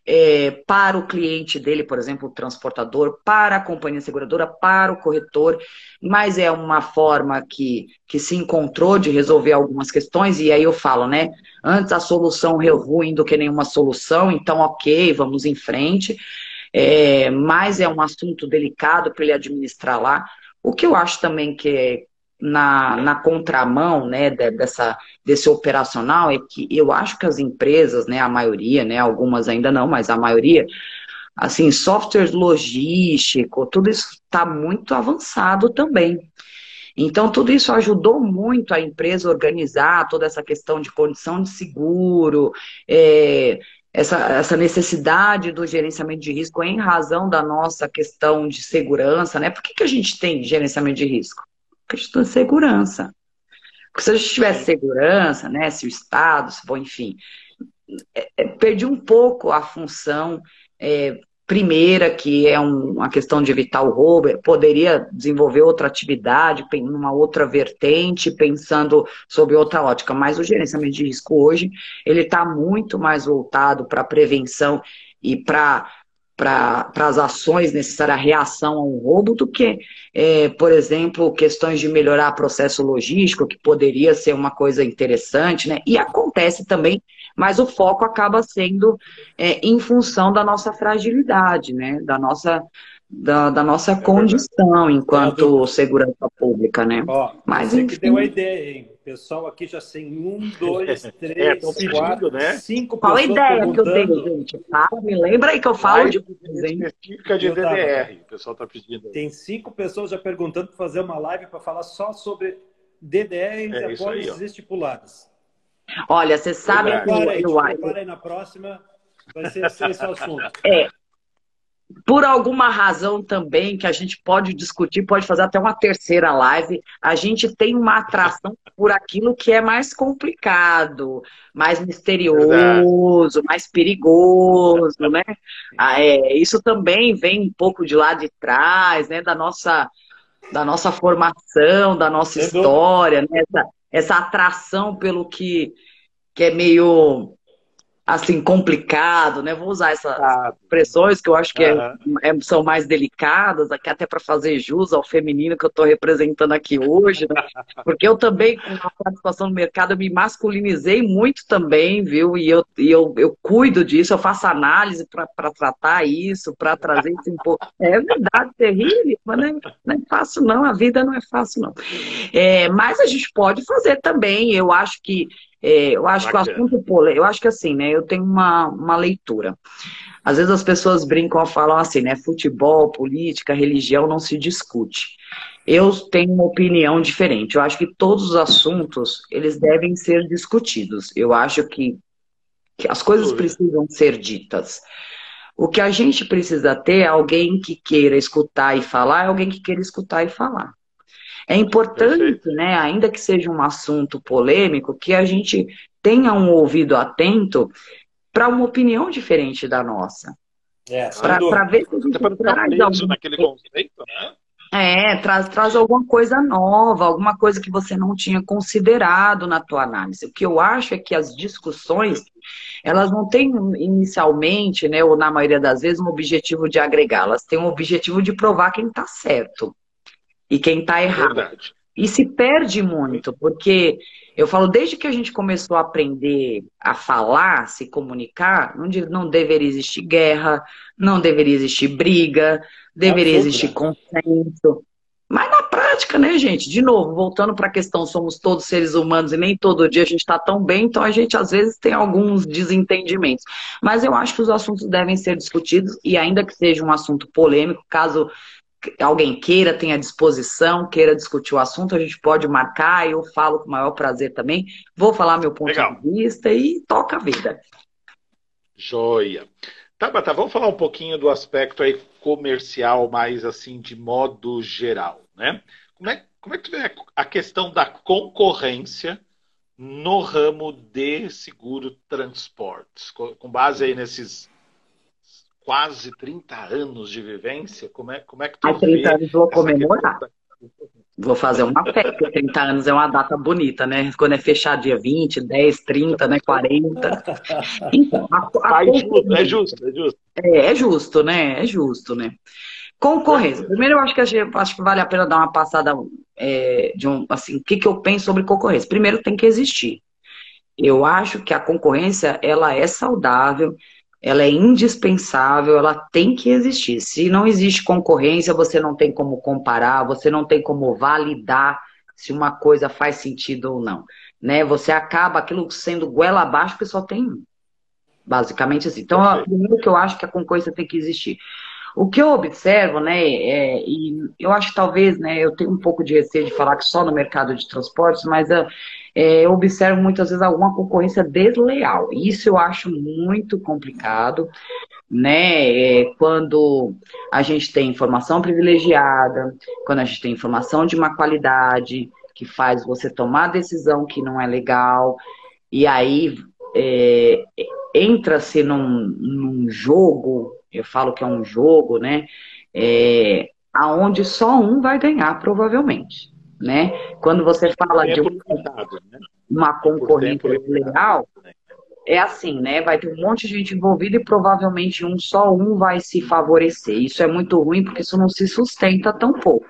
S2: é, para o cliente dele, por exemplo, o transportador, para a companhia seguradora, para o corretor, mas é uma forma que, que se encontrou de resolver algumas questões, e aí eu falo, né? Antes a solução ruim do que nenhuma solução, então ok, vamos em frente. É, mas é um assunto delicado para ele administrar lá. O que eu acho também que é, na, na contramão né, dessa, desse operacional é que eu acho que as empresas, né, a maioria, né, algumas ainda não, mas a maioria, assim, software logístico, tudo isso está muito avançado também. Então, tudo isso ajudou muito a empresa a organizar toda essa questão de condição de seguro, é, essa, essa necessidade do gerenciamento de risco em razão da nossa questão de segurança, né? Por que, que a gente tem gerenciamento de risco? Questão de segurança. Porque se a gente tivesse segurança, né, se o Estado, se, bom, enfim, é, é, perdi um pouco a função é, primeira, que é um, uma questão de evitar o roubo, poderia desenvolver outra atividade, numa outra vertente, pensando sobre outra ótica, mas o gerenciamento de risco hoje, ele está muito mais voltado para a prevenção e para para as ações necessárias, a reação a um roubo, do que, é, por exemplo, questões de melhorar processo logístico, que poderia ser uma coisa interessante, né? E acontece também, mas o foco acaba sendo é, em função da nossa fragilidade, né? Da nossa, da, da nossa é condição enquanto segurança pública, né?
S1: Ó, mas, você enfim... que deu a ideia, hein? Pessoal aqui já tem um, dois, é, três, é, quatro, né? cinco
S2: Qual a ideia que eu tenho, gente? Fala, me lembra aí que eu falo de
S3: específica de DDR. O pessoal está pedindo.
S1: Tem cinco pessoas já perguntando para fazer uma live para falar só sobre DDR e é apólices estipuladas.
S2: Olha, você sabe
S1: que eu, eu, eu... aí na próxima Vai ser esse o assunto.
S2: É, por alguma razão também que a gente pode discutir, pode fazer até uma terceira live, a gente tem uma atração por aquilo que é mais complicado, mais misterioso, mais perigoso, né? Ah, é, isso também vem um pouco de lá de trás, né? Da nossa, da nossa formação, da nossa história, né? essa, essa atração pelo que, que é meio assim, complicado, né? Vou usar essas expressões que eu acho que uhum. é, é, são mais delicadas, aqui até para fazer jus ao feminino que eu estou representando aqui hoje, né? Porque eu também, com a participação no mercado, eu me masculinizei muito também, viu? E eu, e eu, eu cuido disso, eu faço análise para tratar isso, para trazer isso um pouco. É verdade, terrível, mas não é, não é fácil, não. A vida não é fácil, não. É, mas a gente pode fazer também, eu acho que é, eu acho Bacana. que o assunto polêmico, eu acho que assim, né? Eu tenho uma, uma leitura. Às vezes as pessoas brincam e falam assim, né? Futebol, política, religião não se discute. Eu tenho uma opinião diferente. Eu acho que todos os assuntos, eles devem ser discutidos. Eu acho que, que as coisas precisam ser ditas. O que a gente precisa ter é alguém que queira escutar e falar, é alguém que queira escutar e falar. É importante, Perfeito. né, ainda que seja um assunto polêmico, que a gente tenha um ouvido atento para uma opinião diferente da nossa.
S3: É, para ver se a gente traz algum... naquele conceito, né?
S2: É, traz, traz alguma coisa nova, alguma coisa que você não tinha considerado na tua análise. O que eu acho é que as discussões, elas não têm inicialmente, né, ou na maioria das vezes, um objetivo de agregar, elas têm um objetivo de provar quem está certo e quem está errado. Verdade. E se perde muito, porque eu falo, desde que a gente começou a aprender a falar, se comunicar, não, não deveria existir guerra, não deveria existir briga, deveria existir consenso. Mas na prática, né, gente? De novo, voltando para a questão, somos todos seres humanos e nem todo dia a gente está tão bem, então a gente às vezes tem alguns desentendimentos. Mas eu acho que os assuntos devem ser discutidos e ainda que seja um assunto polêmico, caso alguém queira, tenha disposição, queira discutir o assunto, a gente pode marcar, eu falo com o maior prazer também. Vou falar meu ponto Legal. de vista e toca a vida.
S3: Joia. Tabata, vamos falar um pouquinho do aspecto aí comercial, mais assim, de modo geral, né? Como é, como é que tu vê a questão da concorrência no ramo de seguro transportes? Com base aí nesses quase 30 anos de vivência, como é, como é que tu
S2: Há 30 anos vou comemorar. Vou fazer uma festa, 30 anos é uma data bonita, né? Quando é fechar dia 20, 10, 30, né? 40. Então, a, a
S3: é, justo, é justo, é justo.
S2: É, é justo, né? É justo, né? Concorrência. Primeiro, eu acho que, acho que vale a pena dar uma passada é, de um, assim, o que, que eu penso sobre concorrência. Primeiro, tem que existir. Eu acho que a concorrência, ela é saudável, ela é indispensável, ela tem que existir. Se não existe concorrência, você não tem como comparar, você não tem como validar se uma coisa faz sentido ou não. Né? Você acaba aquilo sendo goela abaixo porque só tem um. Basicamente assim. Então, primeiro que eu acho que a concorrência tem que existir. O que eu observo, né, é, e eu acho que talvez, né, eu tenho um pouco de receio de falar que só no mercado de transportes, mas uh, é, observo muitas vezes alguma concorrência desleal. Isso eu acho muito complicado, né? É, quando a gente tem informação privilegiada, quando a gente tem informação de uma qualidade que faz você tomar decisão que não é legal, e aí é, entra-se num, num, jogo, eu falo que é um jogo, né? É, aonde só um vai ganhar, provavelmente né? Quando você fala de um, né? uma concorrência legal, né? é assim, né? Vai ter um monte de gente envolvida e provavelmente um só um vai se favorecer. Isso é muito ruim porque isso não se sustenta tão pouco.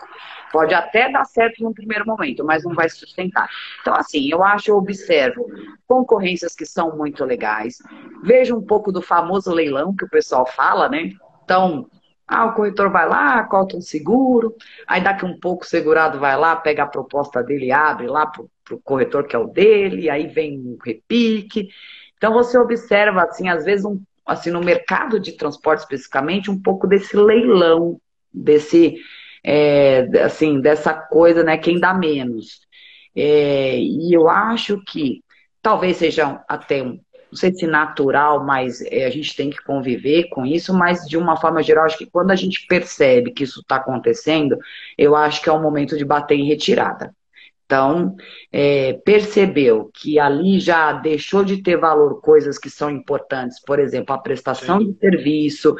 S2: Pode até dar certo no primeiro momento, mas não vai sustentar. Então, assim, eu acho, eu observo concorrências que são muito legais. Vejo um pouco do famoso leilão que o pessoal fala, né? Então, ah, o corretor vai lá, cota um seguro, aí daqui um pouco o segurado vai lá, pega a proposta dele, abre lá para o corretor que é o dele, aí vem um repique. Então você observa, assim, às vezes, um, assim, no mercado de transporte especificamente, um pouco desse leilão, desse, é, assim, dessa coisa, né, quem dá menos. É, e eu acho que talvez sejam até não sei se natural, mas é, a gente tem que conviver com isso, mas de uma forma geral, acho que quando a gente percebe que isso está acontecendo, eu acho que é o momento de bater em retirada. Então, é, percebeu que ali já deixou de ter valor coisas que são importantes, por exemplo, a prestação Sim. de serviço,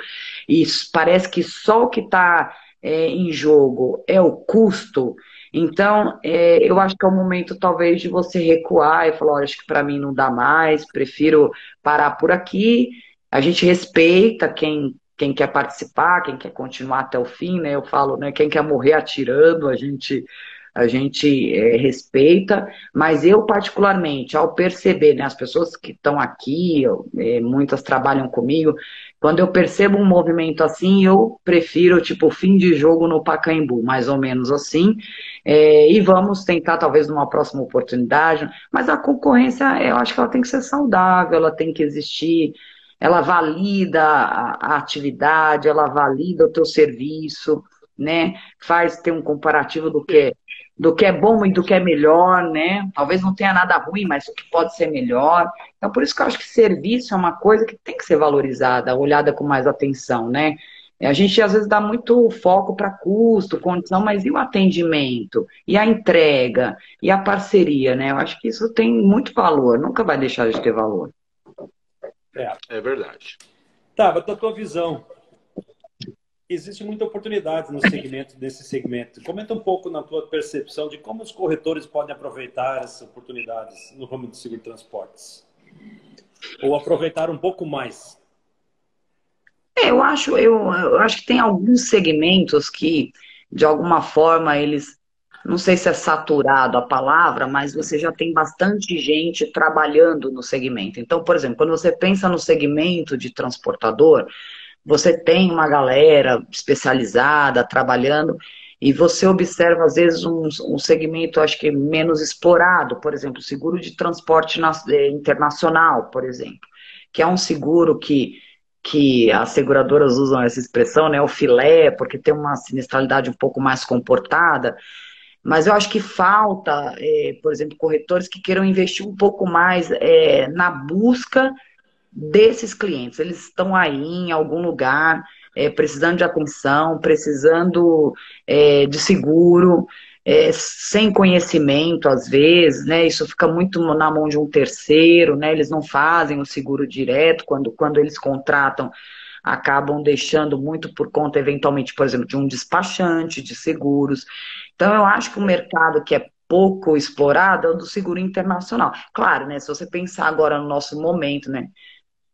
S2: e parece que só o que está é, em jogo é o custo. Então, é, eu acho que é o momento, talvez, de você recuar e falar: olha, acho que para mim não dá mais, prefiro parar por aqui. A gente respeita quem, quem quer participar, quem quer continuar até o fim, né? Eu falo, né? Quem quer morrer atirando, a gente a gente é, respeita, mas eu particularmente, ao perceber, né, as pessoas que estão aqui, eu, é, muitas trabalham comigo, quando eu percebo um movimento assim, eu prefiro, tipo, fim de jogo no Pacaembu, mais ou menos assim, é, e vamos tentar, talvez, numa próxima oportunidade, mas a concorrência, eu acho que ela tem que ser saudável, ela tem que existir, ela valida a, a atividade, ela valida o teu serviço, né, faz ter um comparativo do que do que é bom e do que é melhor, né? Talvez não tenha nada ruim, mas o que pode ser melhor. Então, por isso que eu acho que serviço é uma coisa que tem que ser valorizada, olhada com mais atenção, né? A gente às vezes dá muito foco para custo, condição, mas e o atendimento? E a entrega? E a parceria, né? Eu acho que isso tem muito valor, nunca vai deixar de ter valor.
S3: É, é verdade.
S1: Tá, a tua visão existe muita oportunidade no segmento desse segmento. Comenta um pouco na tua percepção de como os corretores podem aproveitar essas oportunidades no ramo de seguro de transportes. Ou aproveitar um pouco mais.
S2: É, eu acho, eu, eu acho que tem alguns segmentos que, de alguma forma, eles não sei se é saturado a palavra, mas você já tem bastante gente trabalhando no segmento. Então, por exemplo, quando você pensa no segmento de transportador, você tem uma galera especializada trabalhando e você observa, às vezes, um, um segmento, acho que menos explorado, por exemplo, seguro de transporte na, eh, internacional, por exemplo, que é um seguro que, que as seguradoras usam essa expressão, né, o filé, porque tem uma sinistralidade um pouco mais comportada, mas eu acho que falta, é, por exemplo, corretores que queiram investir um pouco mais é, na busca desses clientes. Eles estão aí em algum lugar, é, precisando de atenção, precisando é, de seguro, é, sem conhecimento, às vezes, né? Isso fica muito na mão de um terceiro, né? Eles não fazem o seguro direto, quando, quando eles contratam, acabam deixando muito por conta, eventualmente, por exemplo, de um despachante de seguros. Então, eu acho que o mercado que é pouco explorado é o do seguro internacional. Claro, né? Se você pensar agora no nosso momento, né?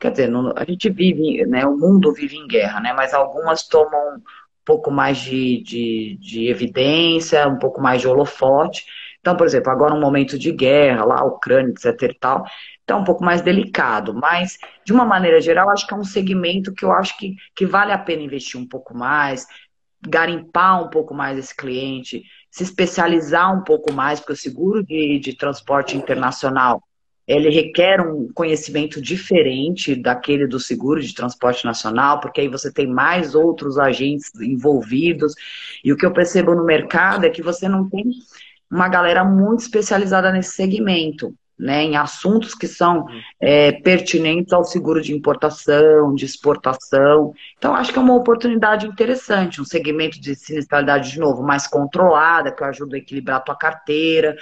S2: Quer dizer, a gente vive, né, o mundo vive em guerra, né, mas algumas tomam um pouco mais de, de, de evidência, um pouco mais de holofote. Então, por exemplo, agora um momento de guerra, lá, Ucrânia, etc e tal, então um pouco mais delicado, mas de uma maneira geral, acho que é um segmento que eu acho que, que vale a pena investir um pouco mais, garimpar um pouco mais esse cliente, se especializar um pouco mais, porque o seguro de, de transporte internacional ele requer um conhecimento diferente daquele do seguro de transporte nacional, porque aí você tem mais outros agentes envolvidos. E o que eu percebo no mercado é que você não tem uma galera muito especializada nesse segmento, né, em assuntos que são é, pertinentes ao seguro de importação, de exportação. Então, acho que é uma oportunidade interessante, um segmento de sinistralidade, de novo, mais controlada, que ajuda a equilibrar a tua carteira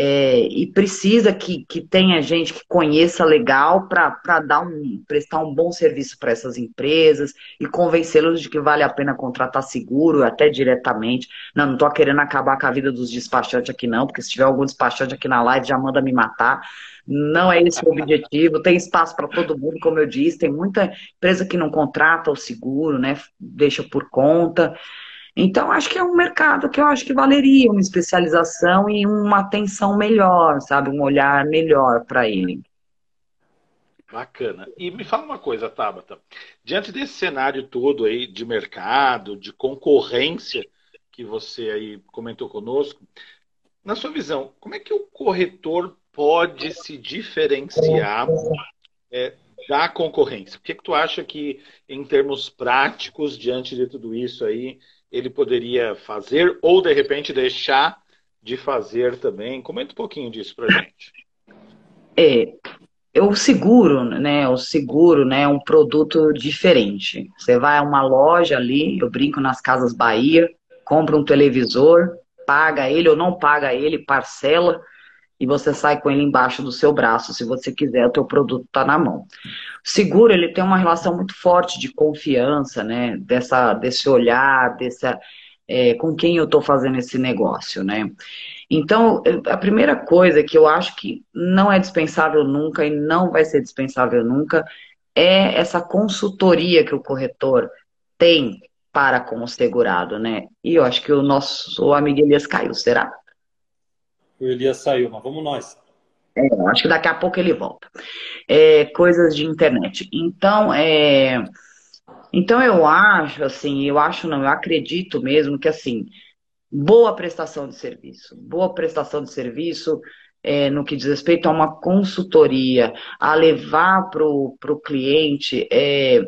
S2: é, e precisa que, que tenha gente que conheça legal para dar um prestar um bom serviço para essas empresas e convencê-los de que vale a pena contratar seguro até diretamente. Não, não estou querendo acabar com a vida dos despachantes aqui não, porque se tiver algum despachante aqui na live já manda me matar. Não é esse o objetivo. Tem espaço para todo mundo, como eu disse. Tem muita empresa que não contrata o seguro, né? Deixa por conta. Então, acho que é um mercado que eu acho que valeria uma especialização e uma atenção melhor, sabe? Um olhar melhor para ele.
S3: Bacana. E me fala uma coisa, Tabata. Diante desse cenário todo aí de mercado, de concorrência que você aí comentou conosco, na sua visão, como é que o corretor pode se diferenciar é, da concorrência? O que, que tu acha que, em termos práticos, diante de tudo isso aí, ele poderia fazer ou de repente deixar de fazer também? Comenta um pouquinho disso para gente.
S2: É, o seguro, né? O seguro, né? É um produto diferente. Você vai a uma loja ali, eu brinco nas casas Bahia, compra um televisor, paga ele ou não paga ele, parcela e você sai com ele embaixo do seu braço, se você quiser, o teu produto está na mão. O seguro, ele tem uma relação muito forte de confiança, né? Dessa, desse olhar, dessa, é, com quem eu estou fazendo esse negócio, né? Então, a primeira coisa que eu acho que não é dispensável nunca e não vai ser dispensável nunca é essa consultoria que o corretor tem para com o segurado, né? E eu acho que o nosso amigo Elias caiu, será?
S1: O Elias saiu, mas vamos nós.
S2: É, acho que daqui a pouco ele volta. É, coisas de internet. Então, é, então eu acho, assim, eu acho não, eu acredito mesmo que assim, boa prestação de serviço, boa prestação de serviço é, no que diz respeito a uma consultoria, a levar para o cliente é,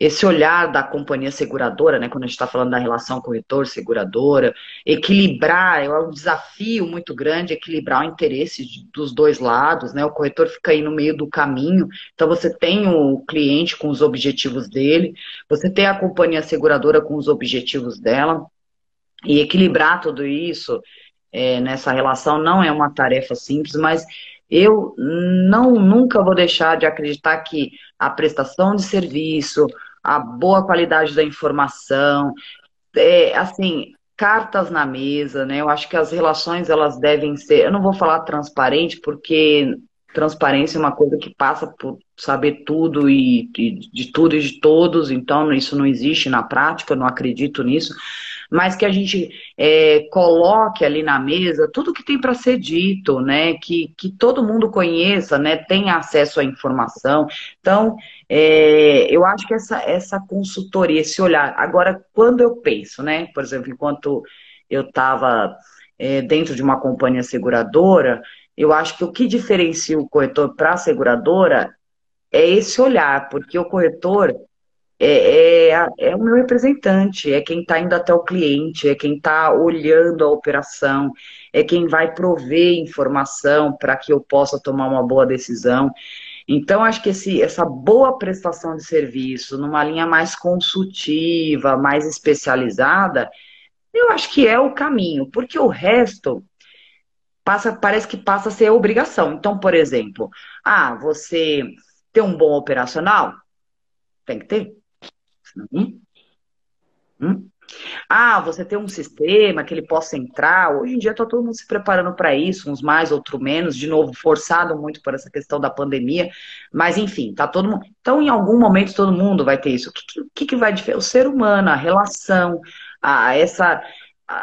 S2: esse olhar da companhia seguradora, né, quando a gente está falando da relação corretor-seguradora, equilibrar, é um desafio muito grande equilibrar o interesse dos dois lados, né, o corretor fica aí no meio do caminho, então você tem o cliente com os objetivos dele, você tem a companhia seguradora com os objetivos dela, e equilibrar tudo isso é, nessa relação não é uma tarefa simples, mas eu não nunca vou deixar de acreditar que a prestação de serviço, a boa qualidade da informação, é, assim, cartas na mesa, né? Eu acho que as relações elas devem ser, eu não vou falar transparente porque transparência é uma coisa que passa por saber tudo e, e de tudo e de todos, então isso não existe na prática, eu não acredito nisso mas que a gente é, coloque ali na mesa tudo que tem para ser dito, né? Que, que todo mundo conheça, né? Tenha acesso à informação. Então, é, eu acho que essa, essa consultoria, esse olhar. Agora, quando eu penso, né? Por exemplo, enquanto eu estava é, dentro de uma companhia seguradora, eu acho que o que diferencia o corretor para a seguradora é esse olhar, porque o corretor é, é, é, o meu representante, é quem está indo até o cliente, é quem está olhando a operação, é quem vai prover informação para que eu possa tomar uma boa decisão. Então, acho que esse, essa boa prestação de serviço, numa linha mais consultiva, mais especializada, eu acho que é o caminho, porque o resto passa, parece que passa a ser obrigação. Então, por exemplo, ah, você tem um bom operacional? Tem que ter. Hum? Hum? Ah, você tem um sistema que ele possa entrar. Hoje em dia está todo mundo se preparando para isso, uns mais, outros menos, de novo, forçado muito por essa questão da pandemia. Mas, enfim, tá todo mundo. Então, em algum momento, todo mundo vai ter isso. O que, que, que vai diferenciar? O ser humano, a relação, a essa.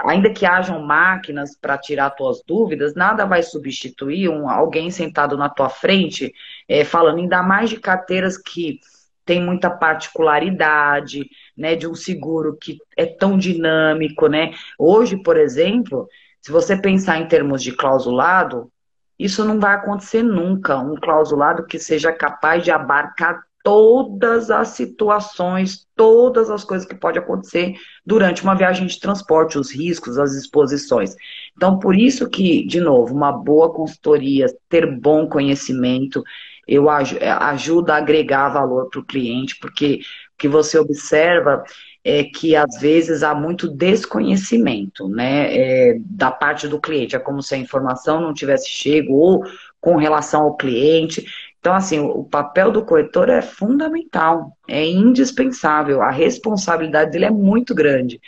S2: Ainda que hajam máquinas para tirar tuas dúvidas, nada vai substituir um, alguém sentado na tua frente, é, falando ainda mais de carteiras que tem muita particularidade, né, de um seguro que é tão dinâmico, né? Hoje, por exemplo, se você pensar em termos de clausulado, isso não vai acontecer nunca, um clausulado que seja capaz de abarcar todas as situações, todas as coisas que pode acontecer durante uma viagem de transporte, os riscos, as exposições. Então, por isso que, de novo, uma boa consultoria, ter bom conhecimento eu é, ajuda a agregar valor para o cliente, porque o que você observa é que às vezes há muito desconhecimento, né, é, da parte do cliente. É como se a informação não tivesse chego ou com relação ao cliente. Então, assim, o papel do corretor é fundamental, é indispensável. A responsabilidade dele é muito grande.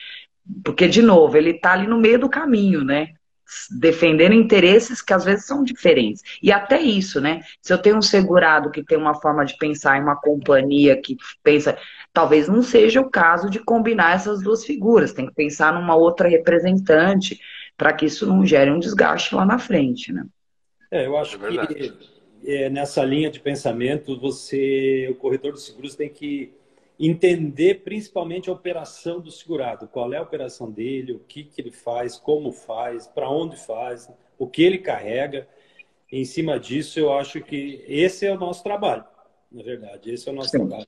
S2: Porque, de novo, ele está ali no meio do caminho, né? Defendendo interesses que às vezes são diferentes. E até isso, né? Se eu tenho um segurado que tem uma forma de pensar em uma companhia que pensa, talvez não seja o caso de combinar essas duas figuras, tem que pensar numa outra representante para que isso não gere um desgaste lá na frente, né?
S1: É, eu acho é que é, nessa linha de pensamento, você, o corretor de seguros tem que entender principalmente a operação do segurado, qual é a operação dele, o que, que ele faz, como faz, para onde faz, o que ele carrega. Em cima disso, eu acho que esse é o nosso trabalho, na verdade, esse é o nosso Sim. trabalho.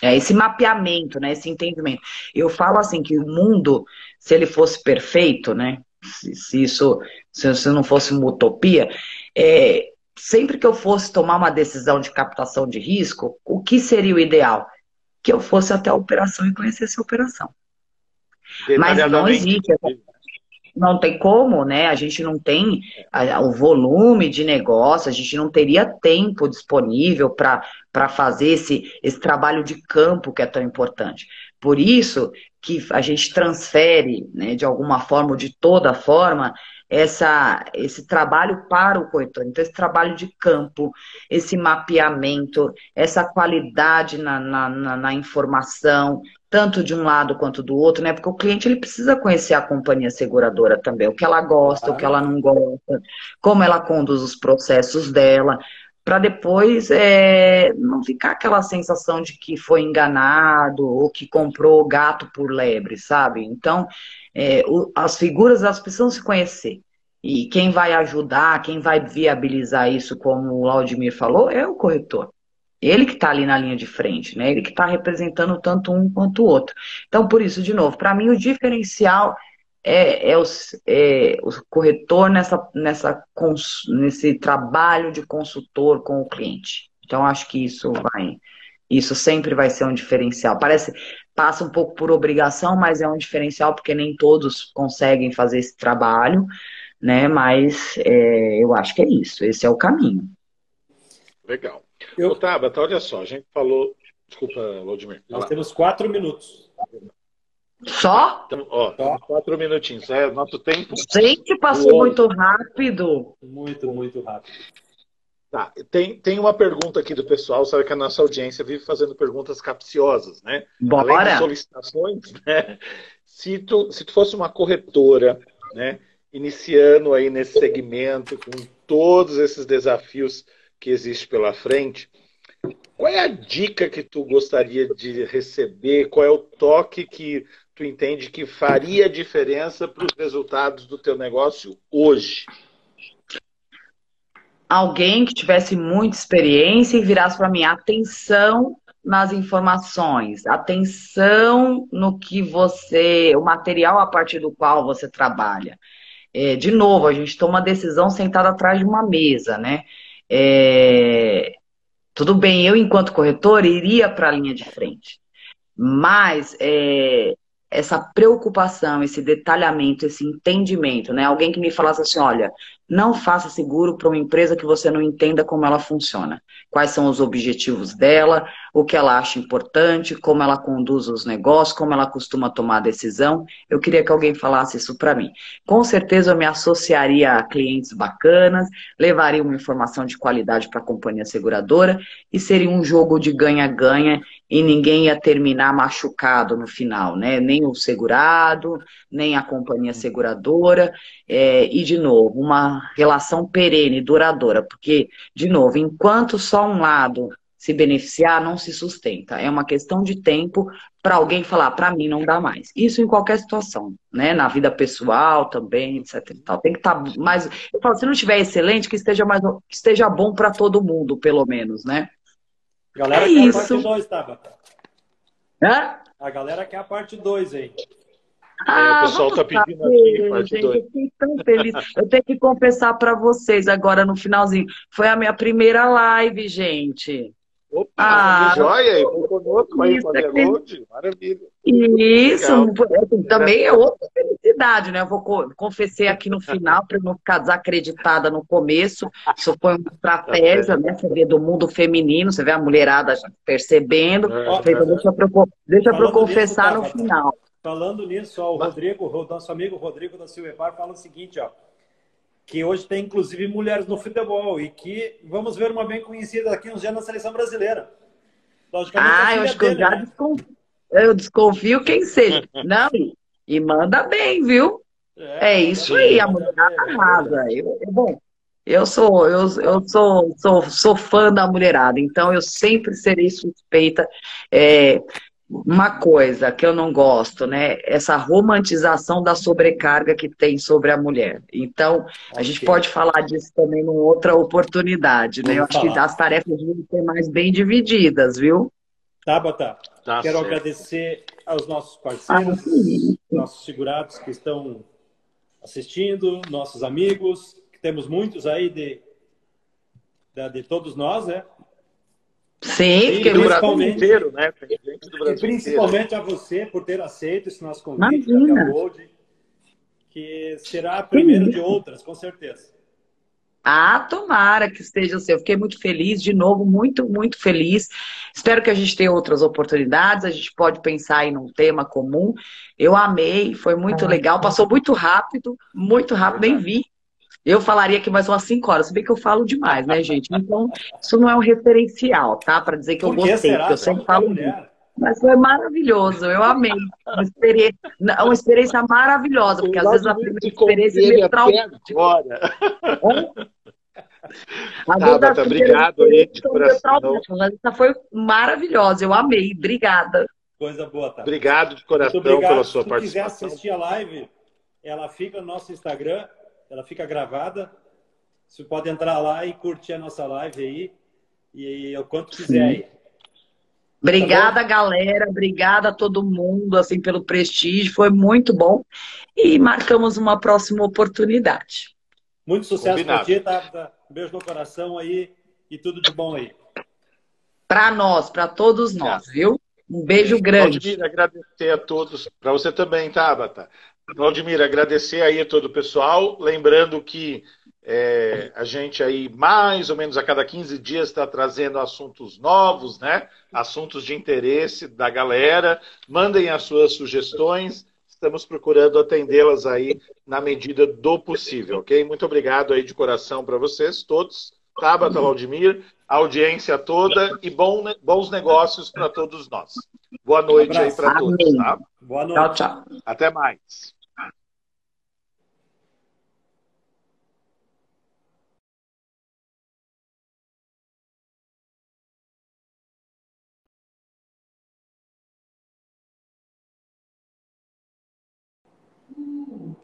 S2: É esse mapeamento, né, esse entendimento. Eu falo assim que o mundo, se ele fosse perfeito, né, se, se isso se, se não fosse uma utopia, é, sempre que eu fosse tomar uma decisão de captação de risco, o que seria o ideal? Que eu fosse até a operação e conhecesse a operação. Mas não existe não tem como, né? A gente não tem o volume de negócio, a gente não teria tempo disponível para fazer esse, esse trabalho de campo que é tão importante. Por isso que a gente transfere, né, de alguma forma ou de toda forma, essa, esse trabalho para o corretor. Então, esse trabalho de campo, esse mapeamento, essa qualidade na, na, na, na informação, tanto de um lado quanto do outro, né? Porque o cliente ele precisa conhecer a companhia seguradora também, o que ela gosta, ah. o que ela não gosta, como ela conduz os processos dela, para depois é, não ficar aquela sensação de que foi enganado ou que comprou gato por lebre, sabe? Então, é, o, as figuras elas precisam se conhecer. E quem vai ajudar, quem vai viabilizar isso, como o Laudimir falou, é o corretor. Ele que está ali na linha de frente, né? Ele que está representando tanto um quanto o outro. Então, por isso, de novo, para mim o diferencial é, é, o, é, o, corretor nessa, nessa, nesse trabalho de consultor com o cliente. Então, acho que isso vai, isso sempre vai ser um diferencial. Parece, passa um pouco por obrigação, mas é um diferencial porque nem todos conseguem fazer esse trabalho, né? Mas é, eu acho que é isso, esse é o caminho.
S3: Legal. Eu... Ô, Tabata, olha só, a gente falou. Desculpa, Valdemir.
S1: Nós temos quatro minutos.
S2: Só?
S3: Então, ó, Só? quatro minutinhos. É nosso tempo.
S2: Gente, passou muito rápido.
S1: Muito, muito rápido.
S3: Tá, tem, tem uma pergunta aqui do pessoal, sabe que a nossa audiência vive fazendo perguntas capciosas, né?
S2: Bora.
S3: Além de solicitações, né? Se tu, se tu fosse uma corretora, né? Iniciando aí nesse segmento, com todos esses desafios que existe pela frente. Qual é a dica que tu gostaria de receber? Qual é o toque que tu entende que faria diferença para os resultados do teu negócio hoje?
S2: Alguém que tivesse muita experiência e virasse para mim, atenção nas informações, atenção no que você, o material a partir do qual você trabalha. É, de novo, a gente toma decisão sentada atrás de uma mesa, né? É, tudo bem, eu, enquanto corretor, iria para a linha de frente. Mas é, essa preocupação, esse detalhamento, esse entendimento, né? Alguém que me falasse assim, olha, não faça seguro para uma empresa que você não entenda como ela funciona. Quais são os objetivos dela, o que ela acha importante, como ela conduz os negócios, como ela costuma tomar decisão. Eu queria que alguém falasse isso para mim. Com certeza eu me associaria a clientes bacanas, levaria uma informação de qualidade para a companhia seguradora e seria um jogo de ganha-ganha e ninguém ia terminar machucado no final, né? Nem o segurado, nem a companhia seguradora. É, e, de novo, uma relação perene, duradoura, porque, de novo, enquanto só um lado se beneficiar, não se sustenta. É uma questão de tempo para alguém falar, para mim não dá mais. Isso em qualquer situação, né? Na vida pessoal também, etc. Tem que estar tá mais. Eu falo, se não estiver excelente, que esteja mais, que esteja bom para todo mundo, pelo menos, né?
S1: Galera, é isso. a parte 2, Tabata. Hã? A galera quer a parte 2 aí.
S2: Ah, o pessoal está pedindo aqui, parte 2. Eu fiquei tão feliz. Eu tenho que confessar para vocês agora no finalzinho. Foi a minha primeira live, gente.
S3: Opa, ah, joia, aí, fazer load, maravilha.
S2: Isso, Legal. também é outra felicidade, né? Eu vou confessar aqui no final, para não ficar desacreditada no começo. Isso foi uma estratégia, né? Você vê do mundo feminino, você vê a mulherada percebendo. É, é, deixa eu, deixa eu confessar nisso, no final.
S1: Falando nisso, ó, o Rodrigo, o nosso amigo Rodrigo da Silvepar fala o seguinte, ó que hoje tem inclusive mulheres no futebol e que vamos ver uma bem conhecida daqui uns dias na seleção brasileira.
S2: Ah, eu acho que eu já né? desconfio, eu desconfio quem seja. Não, e manda bem, viu? É, é isso aí, a mulher arrasa. Eu, bom, eu sou, eu, eu sou, sou, sou fã da mulherada, então eu sempre serei suspeita. É, uma coisa que eu não gosto, né? Essa romantização da sobrecarga que tem sobre a mulher. Então, a gente pode falar disso também numa outra oportunidade, né? Vamos eu acho falar. que as tarefas devem ser mais bem divididas, viu?
S1: Tá, Bata. Tá Quero certo. agradecer aos nossos parceiros, ah, nossos segurados que estão assistindo, nossos amigos, que temos muitos aí de de todos nós, né?
S2: Sim,
S3: porque do Brasil inteiro, né?
S1: Tem gente do Brasil e principalmente inteiro. a você por ter aceito esse nosso convite da Gold, que será a primeira de outras, com certeza.
S2: Ah, tomara que esteja assim. Eu fiquei muito feliz, de novo, muito, muito feliz. Espero que a gente tenha outras oportunidades. A gente pode pensar em um tema comum. Eu amei, foi muito ah, legal. Passou muito rápido, muito rápido, nem vi. Eu falaria que mais umas 5 horas, se bem que eu falo demais, né, gente? Então, isso não é um referencial, tá? Para dizer que eu gostei, porque eu sempre falo muito. Mas foi maravilhoso, eu amei. Uma experiência, uma experiência maravilhosa, porque às vezes a primeira experiência é meio traumática.
S3: Tabata, obrigado aí de coração.
S2: Mas essa foi maravilhosa, eu amei, obrigada.
S1: Coisa boa, tá?
S3: Obrigado de coração pela sua
S1: Se
S3: participação.
S1: Se quiser assistir a live, ela fica no nosso Instagram, ela fica gravada. Você pode entrar lá e curtir a nossa live aí, e o quanto quiser aí.
S2: Obrigada, tá galera. Obrigada a todo mundo, assim, pelo prestígio. Foi muito bom. E marcamos uma próxima oportunidade.
S1: Muito sucesso para ti, tá? Um beijo no coração aí e tudo de bom aí.
S2: Para nós, para todos nós, viu? Um beijo grande.
S3: Valdemir, agradecer a todos, para você também, Tabata. Valdemir, agradecer aí a todo o pessoal. Lembrando que é, a gente aí, mais ou menos a cada 15 dias, está trazendo assuntos novos, né? Assuntos de interesse da galera. Mandem as suas sugestões estamos procurando atendê-las aí na medida do possível, ok? Muito obrigado aí de coração para vocês todos. Tabata Valdemir, audiência toda e bom, bons negócios para todos nós. Boa noite um aí para todos, tá?
S1: Boa noite. Tchau,
S2: tchau.
S3: Até mais. Ooh.